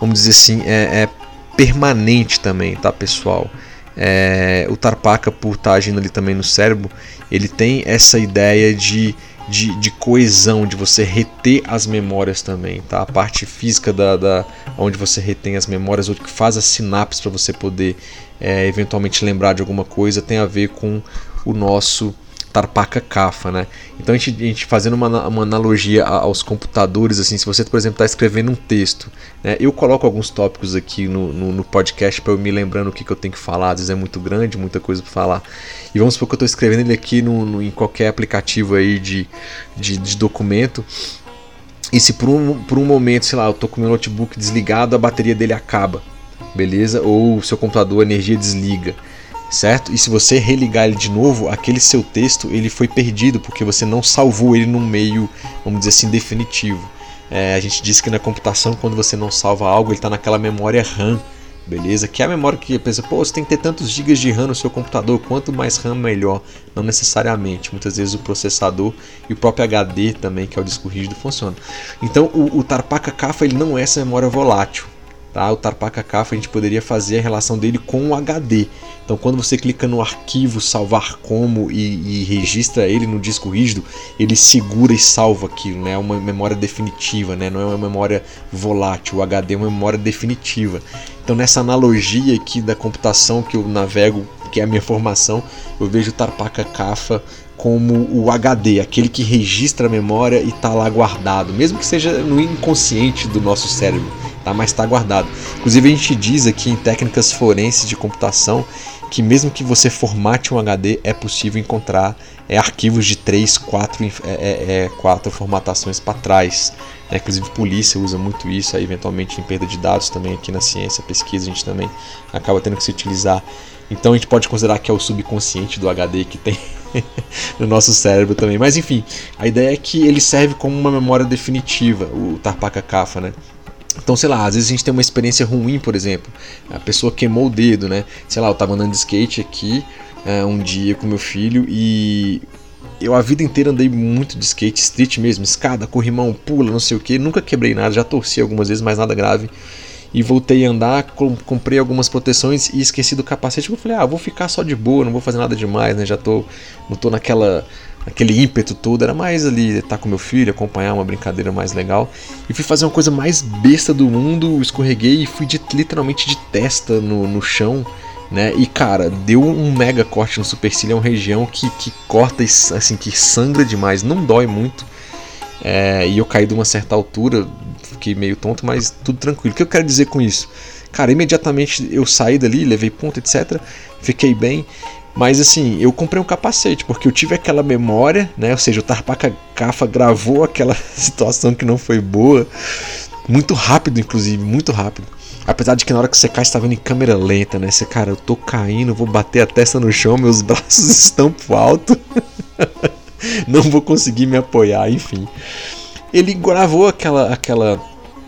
vamos dizer assim, é, é, permanente também, tá pessoal? É, o Tarpaca, por estar tá agindo ali também no cérebro, ele tem essa ideia de, de, de, coesão, de você reter as memórias também, tá? A parte física da, da onde você retém as memórias, o que faz as sinapses para você poder é, eventualmente lembrar de alguma coisa, tem a ver com o nosso Tarpaca Cafa, né? Então a gente, a gente fazendo uma, uma, analogia aos computadores, assim, se você, por exemplo, está escrevendo um texto, né? Eu coloco alguns tópicos aqui no, no, no podcast para eu me lembrando o que, que eu tenho que falar, às vezes é muito grande, muita coisa para falar. E vamos supor que eu estou escrevendo ele aqui no, no, em qualquer aplicativo aí de, de, de documento. E se por um, por um momento, sei lá, eu tô com meu notebook desligado, a bateria dele acaba, beleza? Ou o seu computador, a energia desliga certo? E se você religar ele de novo, aquele seu texto ele foi perdido porque você não salvou ele num meio, vamos dizer assim, definitivo. É, a gente diz que na computação, quando você não salva algo, ele está naquela memória RAM, beleza? Que é a memória que pensa, pô, você tem que ter tantos gigas de RAM no seu computador, quanto mais RAM melhor. Não necessariamente, muitas vezes o processador e o próprio HD também, que é o disco rígido, funciona. Então o, o Tarpaca ele não é essa memória volátil. Tá? O Tarpaca Kapha a gente poderia fazer a relação dele com o HD. Então, quando você clica no arquivo salvar como e, e, registra ele no disco rígido, ele segura e salva aquilo, né? É uma memória definitiva, né? Não é uma memória volátil. O HD é uma memória definitiva. Então, nessa analogia aqui da computação que eu navego, que é a minha formação, eu vejo o Tarpaca Kapha como o HD, aquele que registra a memória e está lá guardado, mesmo que seja no inconsciente do nosso cérebro, tá? mas está guardado. Inclusive a gente diz aqui em técnicas forenses de computação que mesmo que você formate um HD, é possível encontrar é, arquivos de 3, 4, é, é, é, quatro formatações para trás. Né? Inclusive polícia usa muito isso, aí, eventualmente em perda de dados também aqui na ciência, pesquisa, a gente também acaba tendo que se utilizar. Então a gente pode considerar que é o subconsciente do HD que tem no nosso cérebro também. Mas enfim, a ideia é que ele serve como uma memória definitiva, o Tarpaka Kapha, né? Então, sei lá, às vezes a gente tem uma experiência ruim, por exemplo. A pessoa queimou o dedo, né? Sei lá, eu tava andando de skate aqui é, um dia com meu filho e eu a vida inteira andei muito de skate, street mesmo, escada, corrimão, pula, não sei o que. Nunca quebrei nada, já torci algumas vezes, mas nada grave. E voltei a andar, comprei algumas proteções e esqueci do capacete. Eu falei, ah, vou ficar só de boa, não vou fazer nada demais, né? Já tô, não tô naquela aquele ímpeto todo, era mais ali estar com meu filho, acompanhar uma brincadeira mais legal. E fui fazer uma coisa mais besta do mundo, escorreguei e fui de, literalmente de testa no, no chão. Né? E cara, deu um mega corte no supercílio, é uma região que, que corta assim, que sangra demais, não dói muito. É, e eu caí de uma certa altura, fiquei meio tonto, mas tudo tranquilo. O que eu quero dizer com isso? Cara, imediatamente eu saí dali, levei ponto, etc. Fiquei bem. Mas assim, eu comprei um capacete, porque eu tive aquela memória, né? Ou seja, o Tarpaca Cafa gravou aquela situação que não foi boa. Muito rápido, inclusive, muito rápido. Apesar de que na hora que você cai, está vendo em câmera lenta, né? Você, cara, eu tô caindo, vou bater a testa no chão, meus braços estão pro alto. não vou conseguir me apoiar, enfim. Ele gravou aquela aquela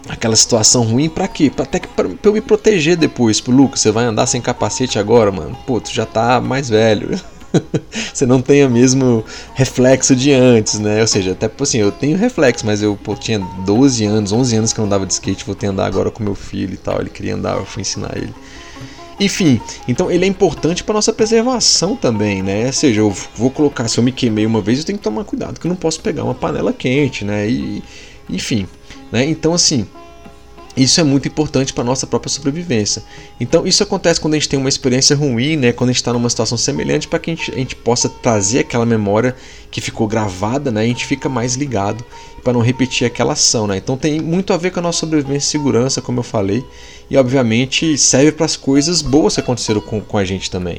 aquela situação ruim para quê? Pra, até que pra, pra, eu me proteger depois. Pro Lucas, você vai andar sem capacete agora, mano? Pô, tu já tá mais velho. você não tem o mesmo reflexo de antes, né? Ou seja, até assim, eu tenho reflexo, mas eu pô, tinha 12 anos, 11 anos que eu andava de skate, vou ter andar agora com meu filho e tal. Ele queria andar, eu fui ensinar ele. Enfim, então ele é importante para nossa preservação também, né? Ou seja, eu vou colocar, se eu me queimei uma vez, eu tenho que tomar cuidado, que eu não posso pegar uma panela quente, né? E, enfim, né? Então, assim, isso é muito importante para a nossa própria sobrevivência. Então, isso acontece quando a gente tem uma experiência ruim, né? quando a gente está numa situação semelhante, para que a gente, a gente, possa trazer aquela memória que ficou gravada, né? a gente fica mais ligado para não repetir aquela ação. Né? Então, tem muito a ver com a nossa sobrevivência e segurança, como eu falei, e obviamente serve para as coisas boas que aconteceram com, com a gente também.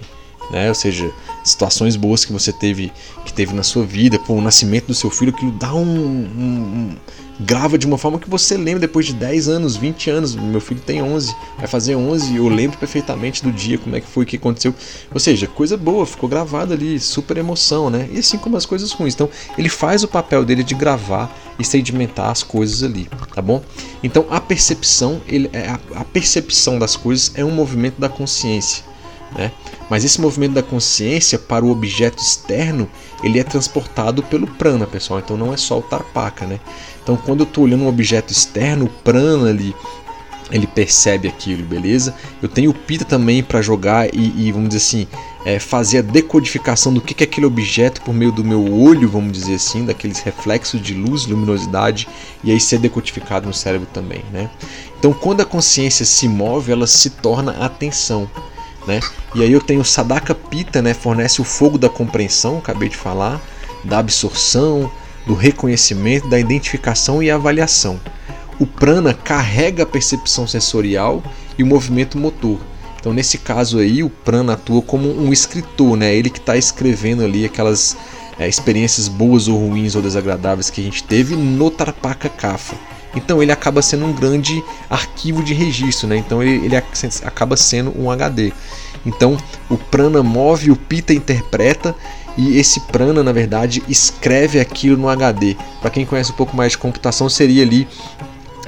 Né? Ou seja, situações boas que você teve que teve na sua vida, pô, o nascimento do seu filho, que dá um, um grava de uma forma que você lembra depois de 10 anos, 20 anos. Meu filho tem 11, vai fazer 11 e eu lembro perfeitamente do dia, como é que foi, o que aconteceu. Ou seja, coisa boa, ficou gravado ali, super emoção, né? E assim como as coisas ruins. Então, ele faz o papel dele de gravar e sedimentar as coisas ali, tá bom? Então, a percepção, ele, é, a, a percepção das coisas é um movimento da consciência. Né? Mas esse movimento da consciência para o objeto externo, ele é transportado pelo prana, pessoal. Então não é só o tarpaka, né? Então quando eu estou olhando um objeto externo, o prana ali, ele percebe aquilo, beleza? Eu tenho o pita também para jogar e, e, vamos dizer assim, é, fazer a decodificação do que, que é aquele objeto por meio do meu olho, vamos dizer assim, daqueles reflexos de luz, luminosidade, e aí ser decodificado no cérebro também, né? Então quando a consciência se move, ela se torna atenção. Né? E aí eu tenho Sadaka Pita, né? fornece o fogo da compreensão, acabei de falar, da absorção, do reconhecimento, da identificação e avaliação. O prana carrega a percepção sensorial e o movimento motor. Então, nesse caso aí, o prana atua como um escritor, né? Ele que está escrevendo ali aquelas é, experiências boas ou ruins ou desagradáveis que a gente teve no Tarpaka Kapha. Então ele acaba sendo um grande arquivo de registro, né? Então ele, ele acaba sendo um HD. Então o prana move, o pita interpreta e esse prana, na verdade, escreve aquilo no HD. Para quem conhece um pouco mais de computação, seria ali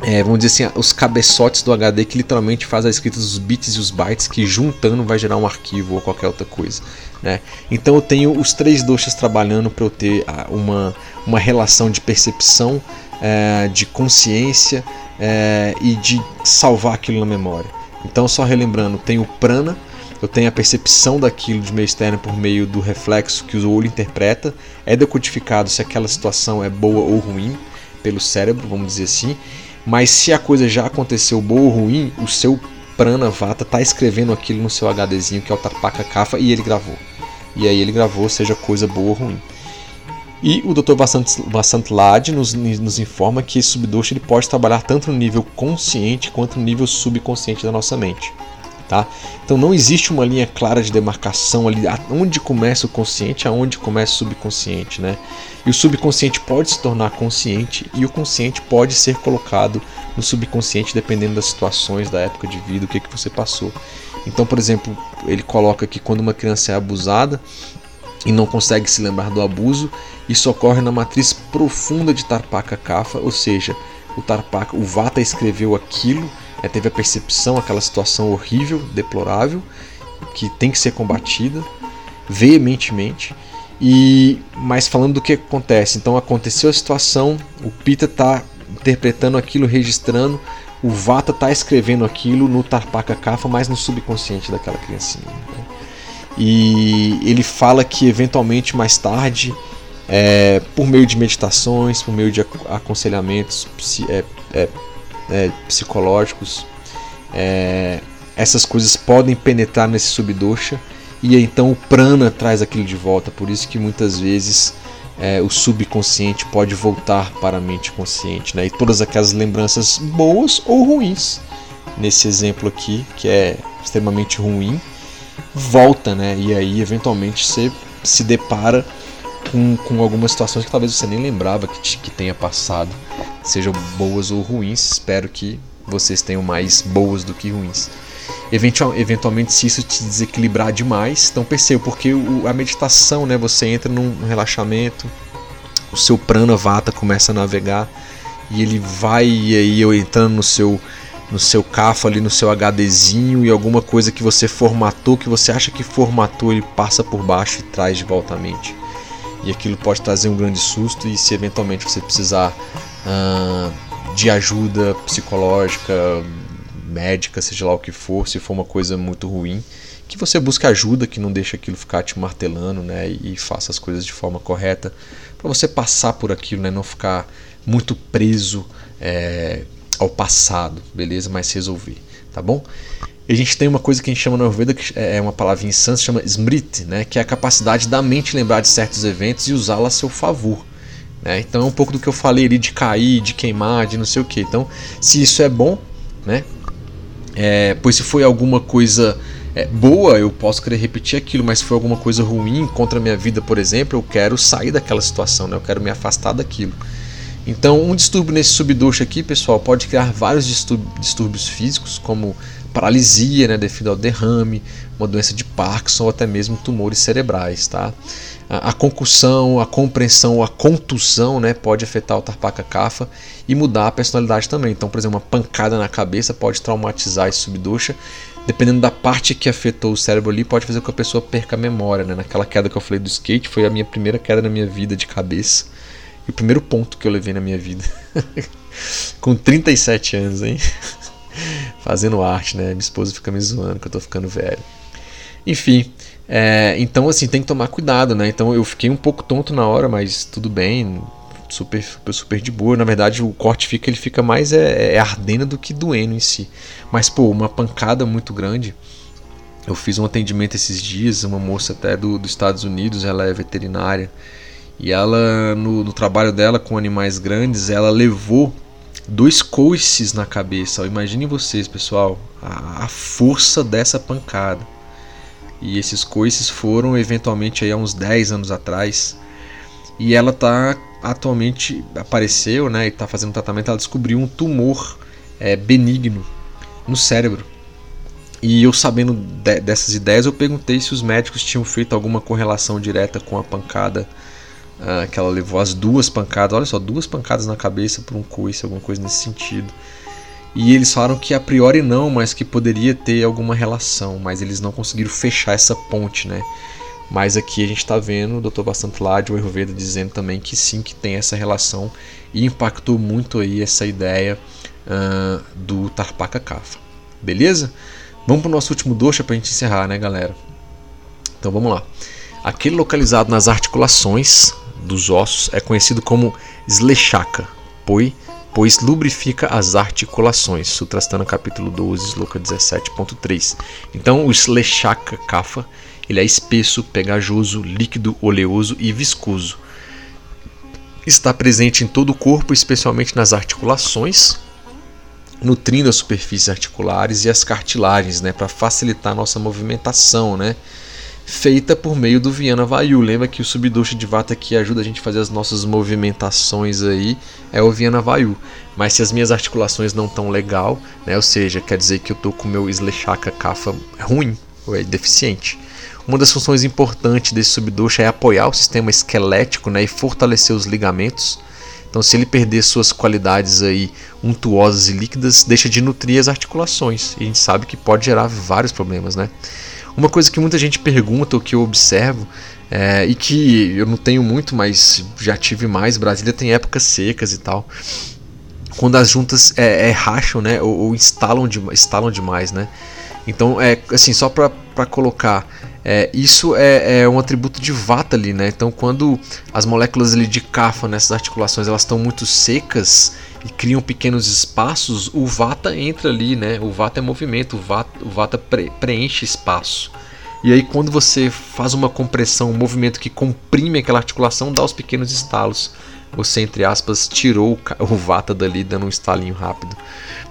é, vamos dizer assim, os cabeçotes do HD que literalmente faz a escrita dos bits e os bytes que juntando vai gerar um arquivo ou qualquer outra coisa. Né? Então eu tenho os três doshas trabalhando para eu ter ah, uma, uma relação de percepção, é, de consciência é, e de salvar aquilo na memória. Então, só relembrando, tem o prana, eu tenho a percepção daquilo de meio externo por meio do reflexo que o olho interpreta, é decodificado se aquela situação é boa ou ruim pelo cérebro, vamos dizer assim. Mas se a coisa já aconteceu boa ou ruim, o seu prana vata está escrevendo aquilo no seu HDzinho que é o Tapaka Kapha e ele gravou. E aí ele gravou, seja coisa boa ou ruim. E o Dr. Vasant Lad nos, nos informa que esse subdosha ele pode trabalhar tanto no nível consciente quanto no nível subconsciente da nossa mente. Tá? Então não existe uma linha clara de demarcação ali, onde começa o consciente, aonde começa o subconsciente, né? E o subconsciente pode se tornar consciente e o consciente pode ser colocado no subconsciente dependendo das situações, da época de vida, o que que você passou. Então, por exemplo, ele coloca que quando uma criança é abusada e não consegue se lembrar do abuso, isso ocorre na matriz profunda de Tarpaka Kapha, ou seja, o Tarpaka, o Vata escreveu aquilo é, teve a percepção, aquela situação horrível, deplorável, que tem que ser combatida veementemente. E mas falando do que acontece, então aconteceu a situação, o Pita está interpretando aquilo, registrando, o Vata está escrevendo aquilo no Tarpaka Kapha, mas no subconsciente daquela criancinha. E ele fala que eventualmente mais tarde, é, por meio de meditações, por meio de aconselhamentos é, é, é, psicológicos, é, essas coisas podem penetrar nesse subdosha e então o prana traz aquilo de volta. Por isso que muitas vezes é, o subconsciente pode voltar para a mente consciente, né? E todas aquelas lembranças boas ou ruins, nesse exemplo aqui que é extremamente ruim, volta, né? E aí eventualmente você se depara com, com algumas situações que talvez você nem lembrava que, que tenha passado, sejam boas ou ruins. Espero que vocês tenham mais boas do que ruins. Eventualmente, se isso te desequilibrar demais, então perceba, porque a meditação, né, você entra num relaxamento, o seu prana vata começa a navegar e ele vai e aí eu entrando no seu no seu CAFA ali no seu HDzinho e alguma coisa que você formatou, que você acha que formatou, ele passa por baixo e traz de volta à mente. E aquilo pode trazer um grande susto e se eventualmente você precisar uh, de ajuda psicológica, médica, seja lá o que for, se for uma coisa muito ruim, que você busque ajuda, que não deixe aquilo ficar te martelando, né, e faça as coisas de forma correta, para você passar por aquilo, né, não ficar muito preso é, ao passado, beleza? Mas resolver, tá bom? A gente tem uma coisa que a gente chama no Ayurveda, que é, é uma palavra em sânscrito, chama Smriti, né? que é a capacidade da mente lembrar de certos eventos e usá-la a seu favor. Né? Então é um pouco do que eu falei ali de cair, de queimar, de não sei o que. Então, se isso é bom, né? É, pois se foi alguma coisa é, boa, eu posso querer repetir aquilo, mas se foi alguma coisa ruim contra a minha vida, por exemplo, eu quero sair daquela situação, né? eu quero me afastar daquilo. Então, um distúrbio nesse subdosha aqui, pessoal, pode criar vários distúrbios físicos, como paralisia né, devido ao derrame, uma doença de Parkinson ou até mesmo tumores cerebrais. Tá? A, concussão, a compreensão, a contusão né, pode afetar o Tarpaka Kapha e mudar a personalidade também. Então, por exemplo, uma pancada na cabeça pode traumatizar esse subdosha. Dependendo da parte que afetou o cérebro ali, pode fazer com que a pessoa perca a memória. Né? Naquela queda que eu falei do skate, foi a minha primeira queda na minha vida de cabeça. E o primeiro ponto que eu levei na minha vida. Com 37 anos, hein? fazendo arte, né? Minha esposa fica me zoando que eu tô ficando velho. Enfim, é, então assim, tem que tomar cuidado, né? Então eu fiquei um pouco tonto na hora, mas tudo bem, super, super, super de boa. Na verdade, o corte fica, ele fica mais é, é ardendo do que doendo em si. Mas, pô, uma pancada muito grande. Eu fiz um atendimento esses dias, uma moça até do, dos Estados Unidos, ela é veterinária. E ela, no, no trabalho dela com animais grandes, ela levou dois coices na cabeça. Imaginem vocês, pessoal, a, a, força dessa pancada. E esses coices foram eventualmente aí há uns 10 anos atrás. E ela tá atualmente apareceu, né, e tá fazendo tratamento, ela descobriu um tumor é, benigno no cérebro. E eu sabendo de, dessas ideias, eu perguntei se os médicos tinham feito alguma correlação direta com a pancada uh, que ela levou as duas pancadas, olha só, duas pancadas na cabeça por um coice, alguma coisa nesse sentido. E eles falaram que a priori não, mas que poderia ter alguma relação, mas eles não conseguiram fechar essa ponte, né? Mas aqui a gente está vendo o Dr. Bastante Lade, o Ayurveda, dizendo também que sim, que tem essa relação e impactou muito aí essa ideia uh, do Tarpaka Kapha. Beleza? Vamos para o nosso último doxa para a gente encerrar, né, galera? Então vamos lá. Aquele localizado nas articulações dos ossos é conhecido como sleshaka, pois, pois lubrifica as articulações. Sutrastana capítulo 12, sloka 17.3. Então o sleshaka kapha, ele é espesso, pegajoso, líquido, oleoso e viscoso. está presente em todo o corpo, especialmente nas articulações, nutrindo as superfícies articulares e as cartilagens, né, para facilitar a nossa movimentação, né? Feita por meio do Viana Vayu. Lembra que o subdosha de vata que ajuda a gente a fazer as nossas movimentações aí é o Viana Vayu. Mas se as minhas articulações não estão legal, né, ou seja, quer dizer que eu tô com o meu Sleshaka Kapha ruim, ou é deficiente. Uma das funções importantes desse subdosha é apoiar o sistema esquelético né, e fortalecer os ligamentos então, se ele perder suas qualidades aí untuosas e líquidas, deixa de nutrir as articulações. E a gente sabe que pode gerar vários problemas, né? Uma coisa que muita gente pergunta, ou que eu observo, é, e que eu não tenho muito, mas já tive mais, Brasília tem épocas secas e tal. Quando as juntas é, é racham, né? Ou, ou instalam, de, instalam demais, né? Então, é assim, só para colocar é, isso é, é, um atributo de vata ali, né? Então, quando as moléculas ali de kapha nessas articulações elas estão muito secas e criam pequenos espaços, o vata entra ali, né? O vata é movimento, o vata, o vata pre, preenche espaço. E aí, quando você faz uma compressão, um movimento que comprime aquela articulação, dá os pequenos estalos. Você, entre aspas, tirou o vata dali, dando um estalinho rápido.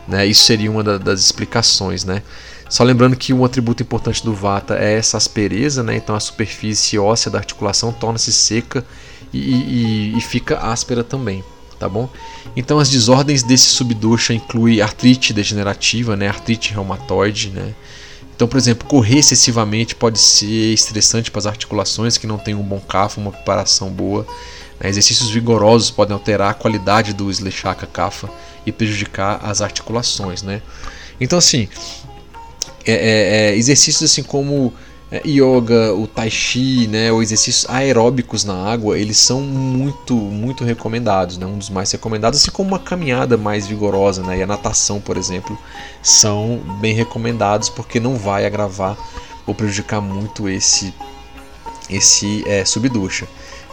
Né? Isso seria uma das explicações, né? Só lembrando que um atributo importante do Vata é essa aspereza, né? então a superfície óssea da articulação torna-se seca e, e, e, fica áspera também, tá bom? Então as desordens desse subdosha incluem artrite degenerativa, né? artrite reumatoide, né? Então, por exemplo, correr excessivamente pode ser estressante para as articulações que não têm um bom kafa, uma preparação boa. Né? Exercícios vigorosos podem alterar a qualidade do Sleshaka Kapha e prejudicar as articulações, né? Então, assim, é, é, é, exercícios assim como é, yoga, o tai chi, né, ou exercícios aeróbicos na água, eles são muito, muito recomendados, né, um dos mais recomendados, assim como uma caminhada mais vigorosa, né, e a natação, por exemplo, são bem recomendados porque não vai agravar ou prejudicar muito esse esse é, subducha.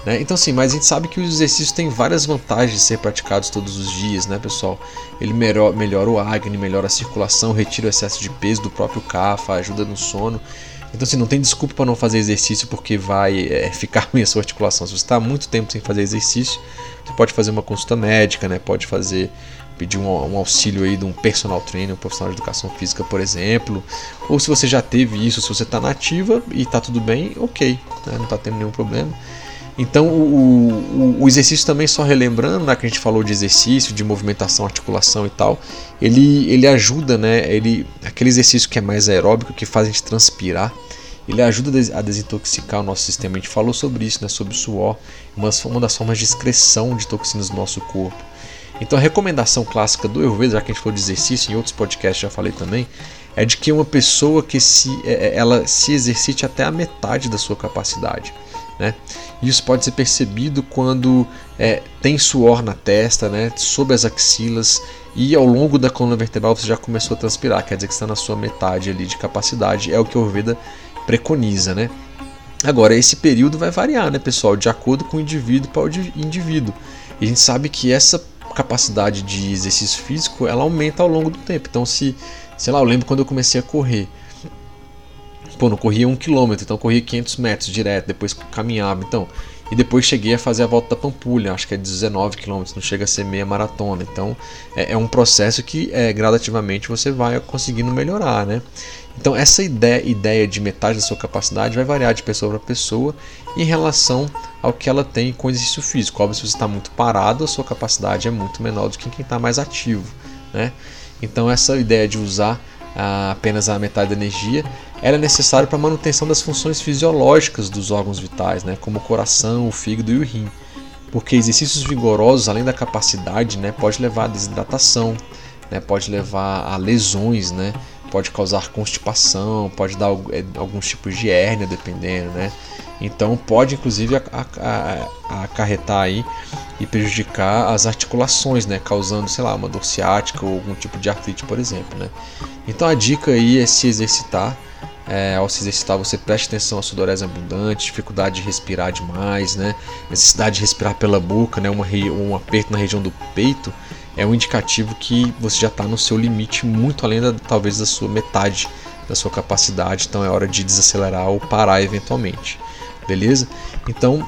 Né? Então, sim, mas a gente sabe que os exercícios têm várias vantagens de ser praticados todos os dias, né, pessoal? Ele melhora, melhora o acne, melhora a circulação, retira o excesso de peso do próprio CAFA, ajuda no sono. Então, assim, não tem desculpa para não fazer exercício porque vai é, ficar ruim a sua articulação. Se você está muito tempo sem fazer exercício, você pode fazer uma consulta médica, né? Pode fazer pedir um, um, auxílio aí de um personal trainer, um profissional de educação física, por exemplo. Ou se você já teve isso, se você está nativa e está tudo bem, ok, né? não está tendo nenhum problema. Então o, o, o, exercício também, só relembrando, né, que a gente falou de exercício, de movimentação, articulação e tal, ele, ele ajuda, né, ele, aquele exercício que é mais aeróbico, que faz a gente transpirar, ele ajuda a desintoxicar o nosso sistema. A gente falou sobre isso, né, sobre o suor, uma, uma das formas de excreção de toxinas do nosso corpo. Então a recomendação clássica do Ayurveda, já que a gente falou de exercício, em outros podcasts já falei também, é de que uma pessoa que se, é, é, ela se exercite até a metade da sua capacidade. Né? Isso pode ser percebido quando é, tem suor na testa, né, sob as axilas e ao longo da coluna vertebral você já começou a transpirar, quer dizer que está na sua metade ali de capacidade, é o que o Ayurveda preconiza, né? Agora, esse período vai variar, né, pessoal, de acordo com o indivíduo para o indivíduo. E a gente sabe que essa capacidade de exercício físico, ela aumenta ao longo do tempo. Então, se, sei lá, eu lembro quando eu comecei a correr, pô, não corria um quilômetro, então corria 500 metros direto, depois caminhava, então. E depois cheguei a fazer a volta da Pampulha, acho que é 19 quilômetros, não chega a ser meia maratona. Então é, é um processo que é, gradativamente você vai conseguindo melhorar, né? Então essa ideia, ideia de metade da sua capacidade vai variar de pessoa para pessoa em relação ao que ela tem com exercício físico. Óbvio, se você está muito parado, a sua capacidade é muito menor do que quem está mais ativo, né? Então essa ideia de usar ah, apenas a metade da energia era necessário para a manutenção das funções fisiológicas dos órgãos vitais, né, como o coração, o fígado e o rim. Porque exercícios vigorosos, além da capacidade, né, pode levar a desidratação, né, pode levar a lesões, né, pode causar constipação, pode dar é, alguns tipos de hérnia, dependendo, né. Então pode inclusive acarretar aí e prejudicar as articulações, né, causando, sei lá, uma dor ciática ou algum tipo de artrite, por exemplo, né. Então a dica aí é se exercitar é, ao se exercitar, você preste atenção à sudorese abundante, dificuldade de respirar demais, né? necessidade de respirar pela boca, né? Uma, um aperto na região do peito, é um indicativo que você já está no seu limite, muito além da, talvez da sua metade da sua capacidade, então é hora de desacelerar ou parar eventualmente, beleza? Então,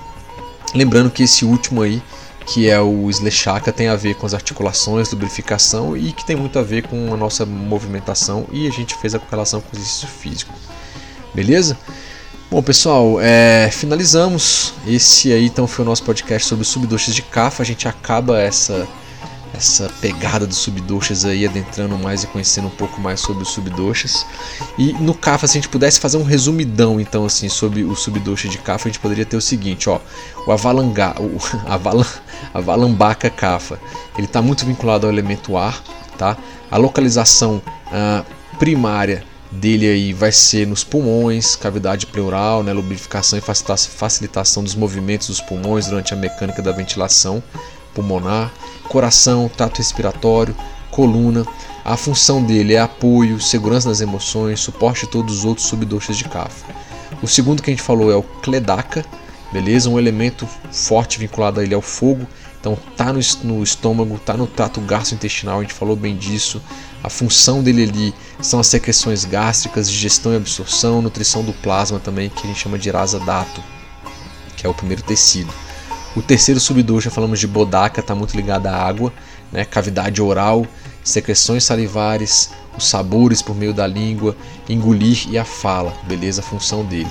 lembrando que esse último aí que é o Sleshaka, tem a ver com as articulações, lubrificação e que tem muito a ver com a nossa movimentação e a gente fez a correlação com o exercício físico. Beleza? Bom, pessoal, é, finalizamos. Esse aí então foi o nosso podcast sobre subdoxas de CAFA. A gente acaba essa essa pegada dos subdoxas aí, adentrando mais e conhecendo um pouco mais sobre os subdoxas. E no CAFA, se a gente pudesse fazer um resumidão, então, assim, sobre o subdoxa de CAFA, a gente poderia ter o seguinte, ó, o avalanga, o avalan, avalambaca CAFA, ele está muito vinculado ao elemento ar, tá? A localização uh, primária dele aí vai ser nos pulmões, cavidade pleural, né, lubrificação e facilitação dos movimentos dos pulmões durante a mecânica da ventilação pulmonar, coração, trato respiratório, coluna. A função dele é apoio, segurança nas emoções, suporte a todos os outros subdoxas de CAFA. O segundo que a gente falou é o Kledaca, beleza? Um elemento forte vinculado a ele ao fogo. Então tá no, no estômago, tá no trato gastrointestinal, a gente falou bem disso. A função dele ali são as secreções gástricas, digestão e absorção, nutrição do plasma também, que a gente chama de rasa dato, que é o primeiro tecido. O terceiro subducha, falamos de bodaca, está muito ligado à água, né? cavidade oral, secreções salivares, os sabores por meio da língua, engolir e a fala, beleza? A função dele.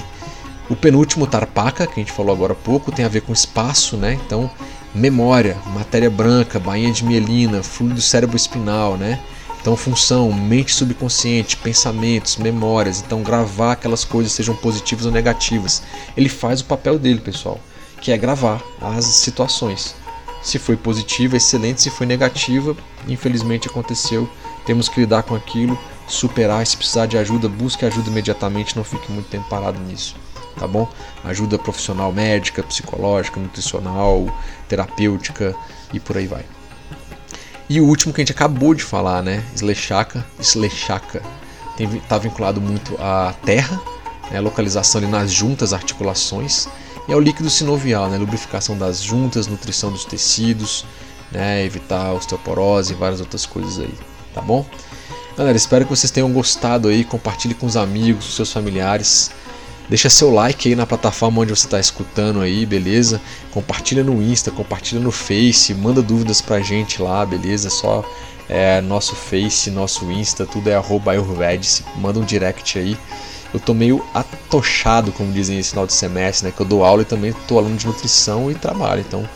O penúltimo, tarpaca, que a gente falou agora há pouco, tem a ver com espaço, né? Então, memória, matéria branca, bainha de mielina, fluido cérebro espinal, né? Então, função, mente subconsciente, pensamentos, memórias. Então, gravar aquelas coisas, sejam positivas ou negativas. Ele faz o papel dele, pessoal que é gravar as situações. Se foi positiva, excelente, se foi negativa, infelizmente aconteceu, temos que lidar com aquilo, superar, se precisar de ajuda, busque ajuda imediatamente, não fique muito tempo parado nisso, tá bom? Ajuda profissional médica, psicológica, nutricional, terapêutica e por aí vai. E o último que a gente acabou de falar, né? Slechaka, Slechaka, está vinculado muito à terra, né? localização ali nas juntas articulações, e é o líquido sinovial, né? lubrificação das juntas, nutrição dos tecidos, né? evitar osteoporose e várias outras coisas aí, tá bom? Galera, espero que vocês tenham gostado aí, compartilhe com os amigos, com seus familiares. Deixa seu like aí na plataforma onde você está escutando aí, beleza? Compartilha no Insta, compartilha no Face, manda dúvidas pra gente lá, beleza? Só é, nosso Face, nosso Insta, tudo é arroba Ayurvedic, manda um direct aí eu tô meio atochado, como dizem esse final de semestre, né? Que eu dou aula e também tô aluno de nutrição e trabalho, então.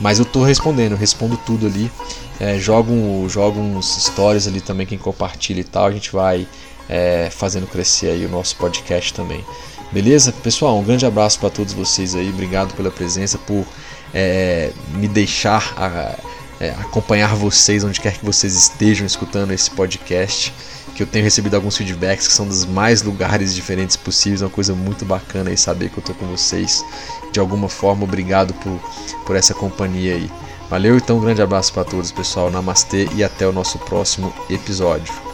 Mas eu tô respondendo, eu respondo tudo ali. É, jogo, jogo uns stories ali também, quem compartilha e tal, a gente vai é, fazendo crescer aí o nosso podcast também. Beleza? Pessoal, um grande abraço para todos vocês aí, obrigado pela presença, por é, me deixar a, é, acompanhar vocês onde quer que vocês estejam escutando esse podcast que eu tenho recebido alguns feedbacks que são dos mais lugares diferentes possíveis, é uma coisa muito bacana aí saber que eu tô com vocês. De alguma forma, obrigado por, por essa companhia aí. Valeu, então um grande abraço para todos, pessoal. Namastê e até o nosso próximo episódio.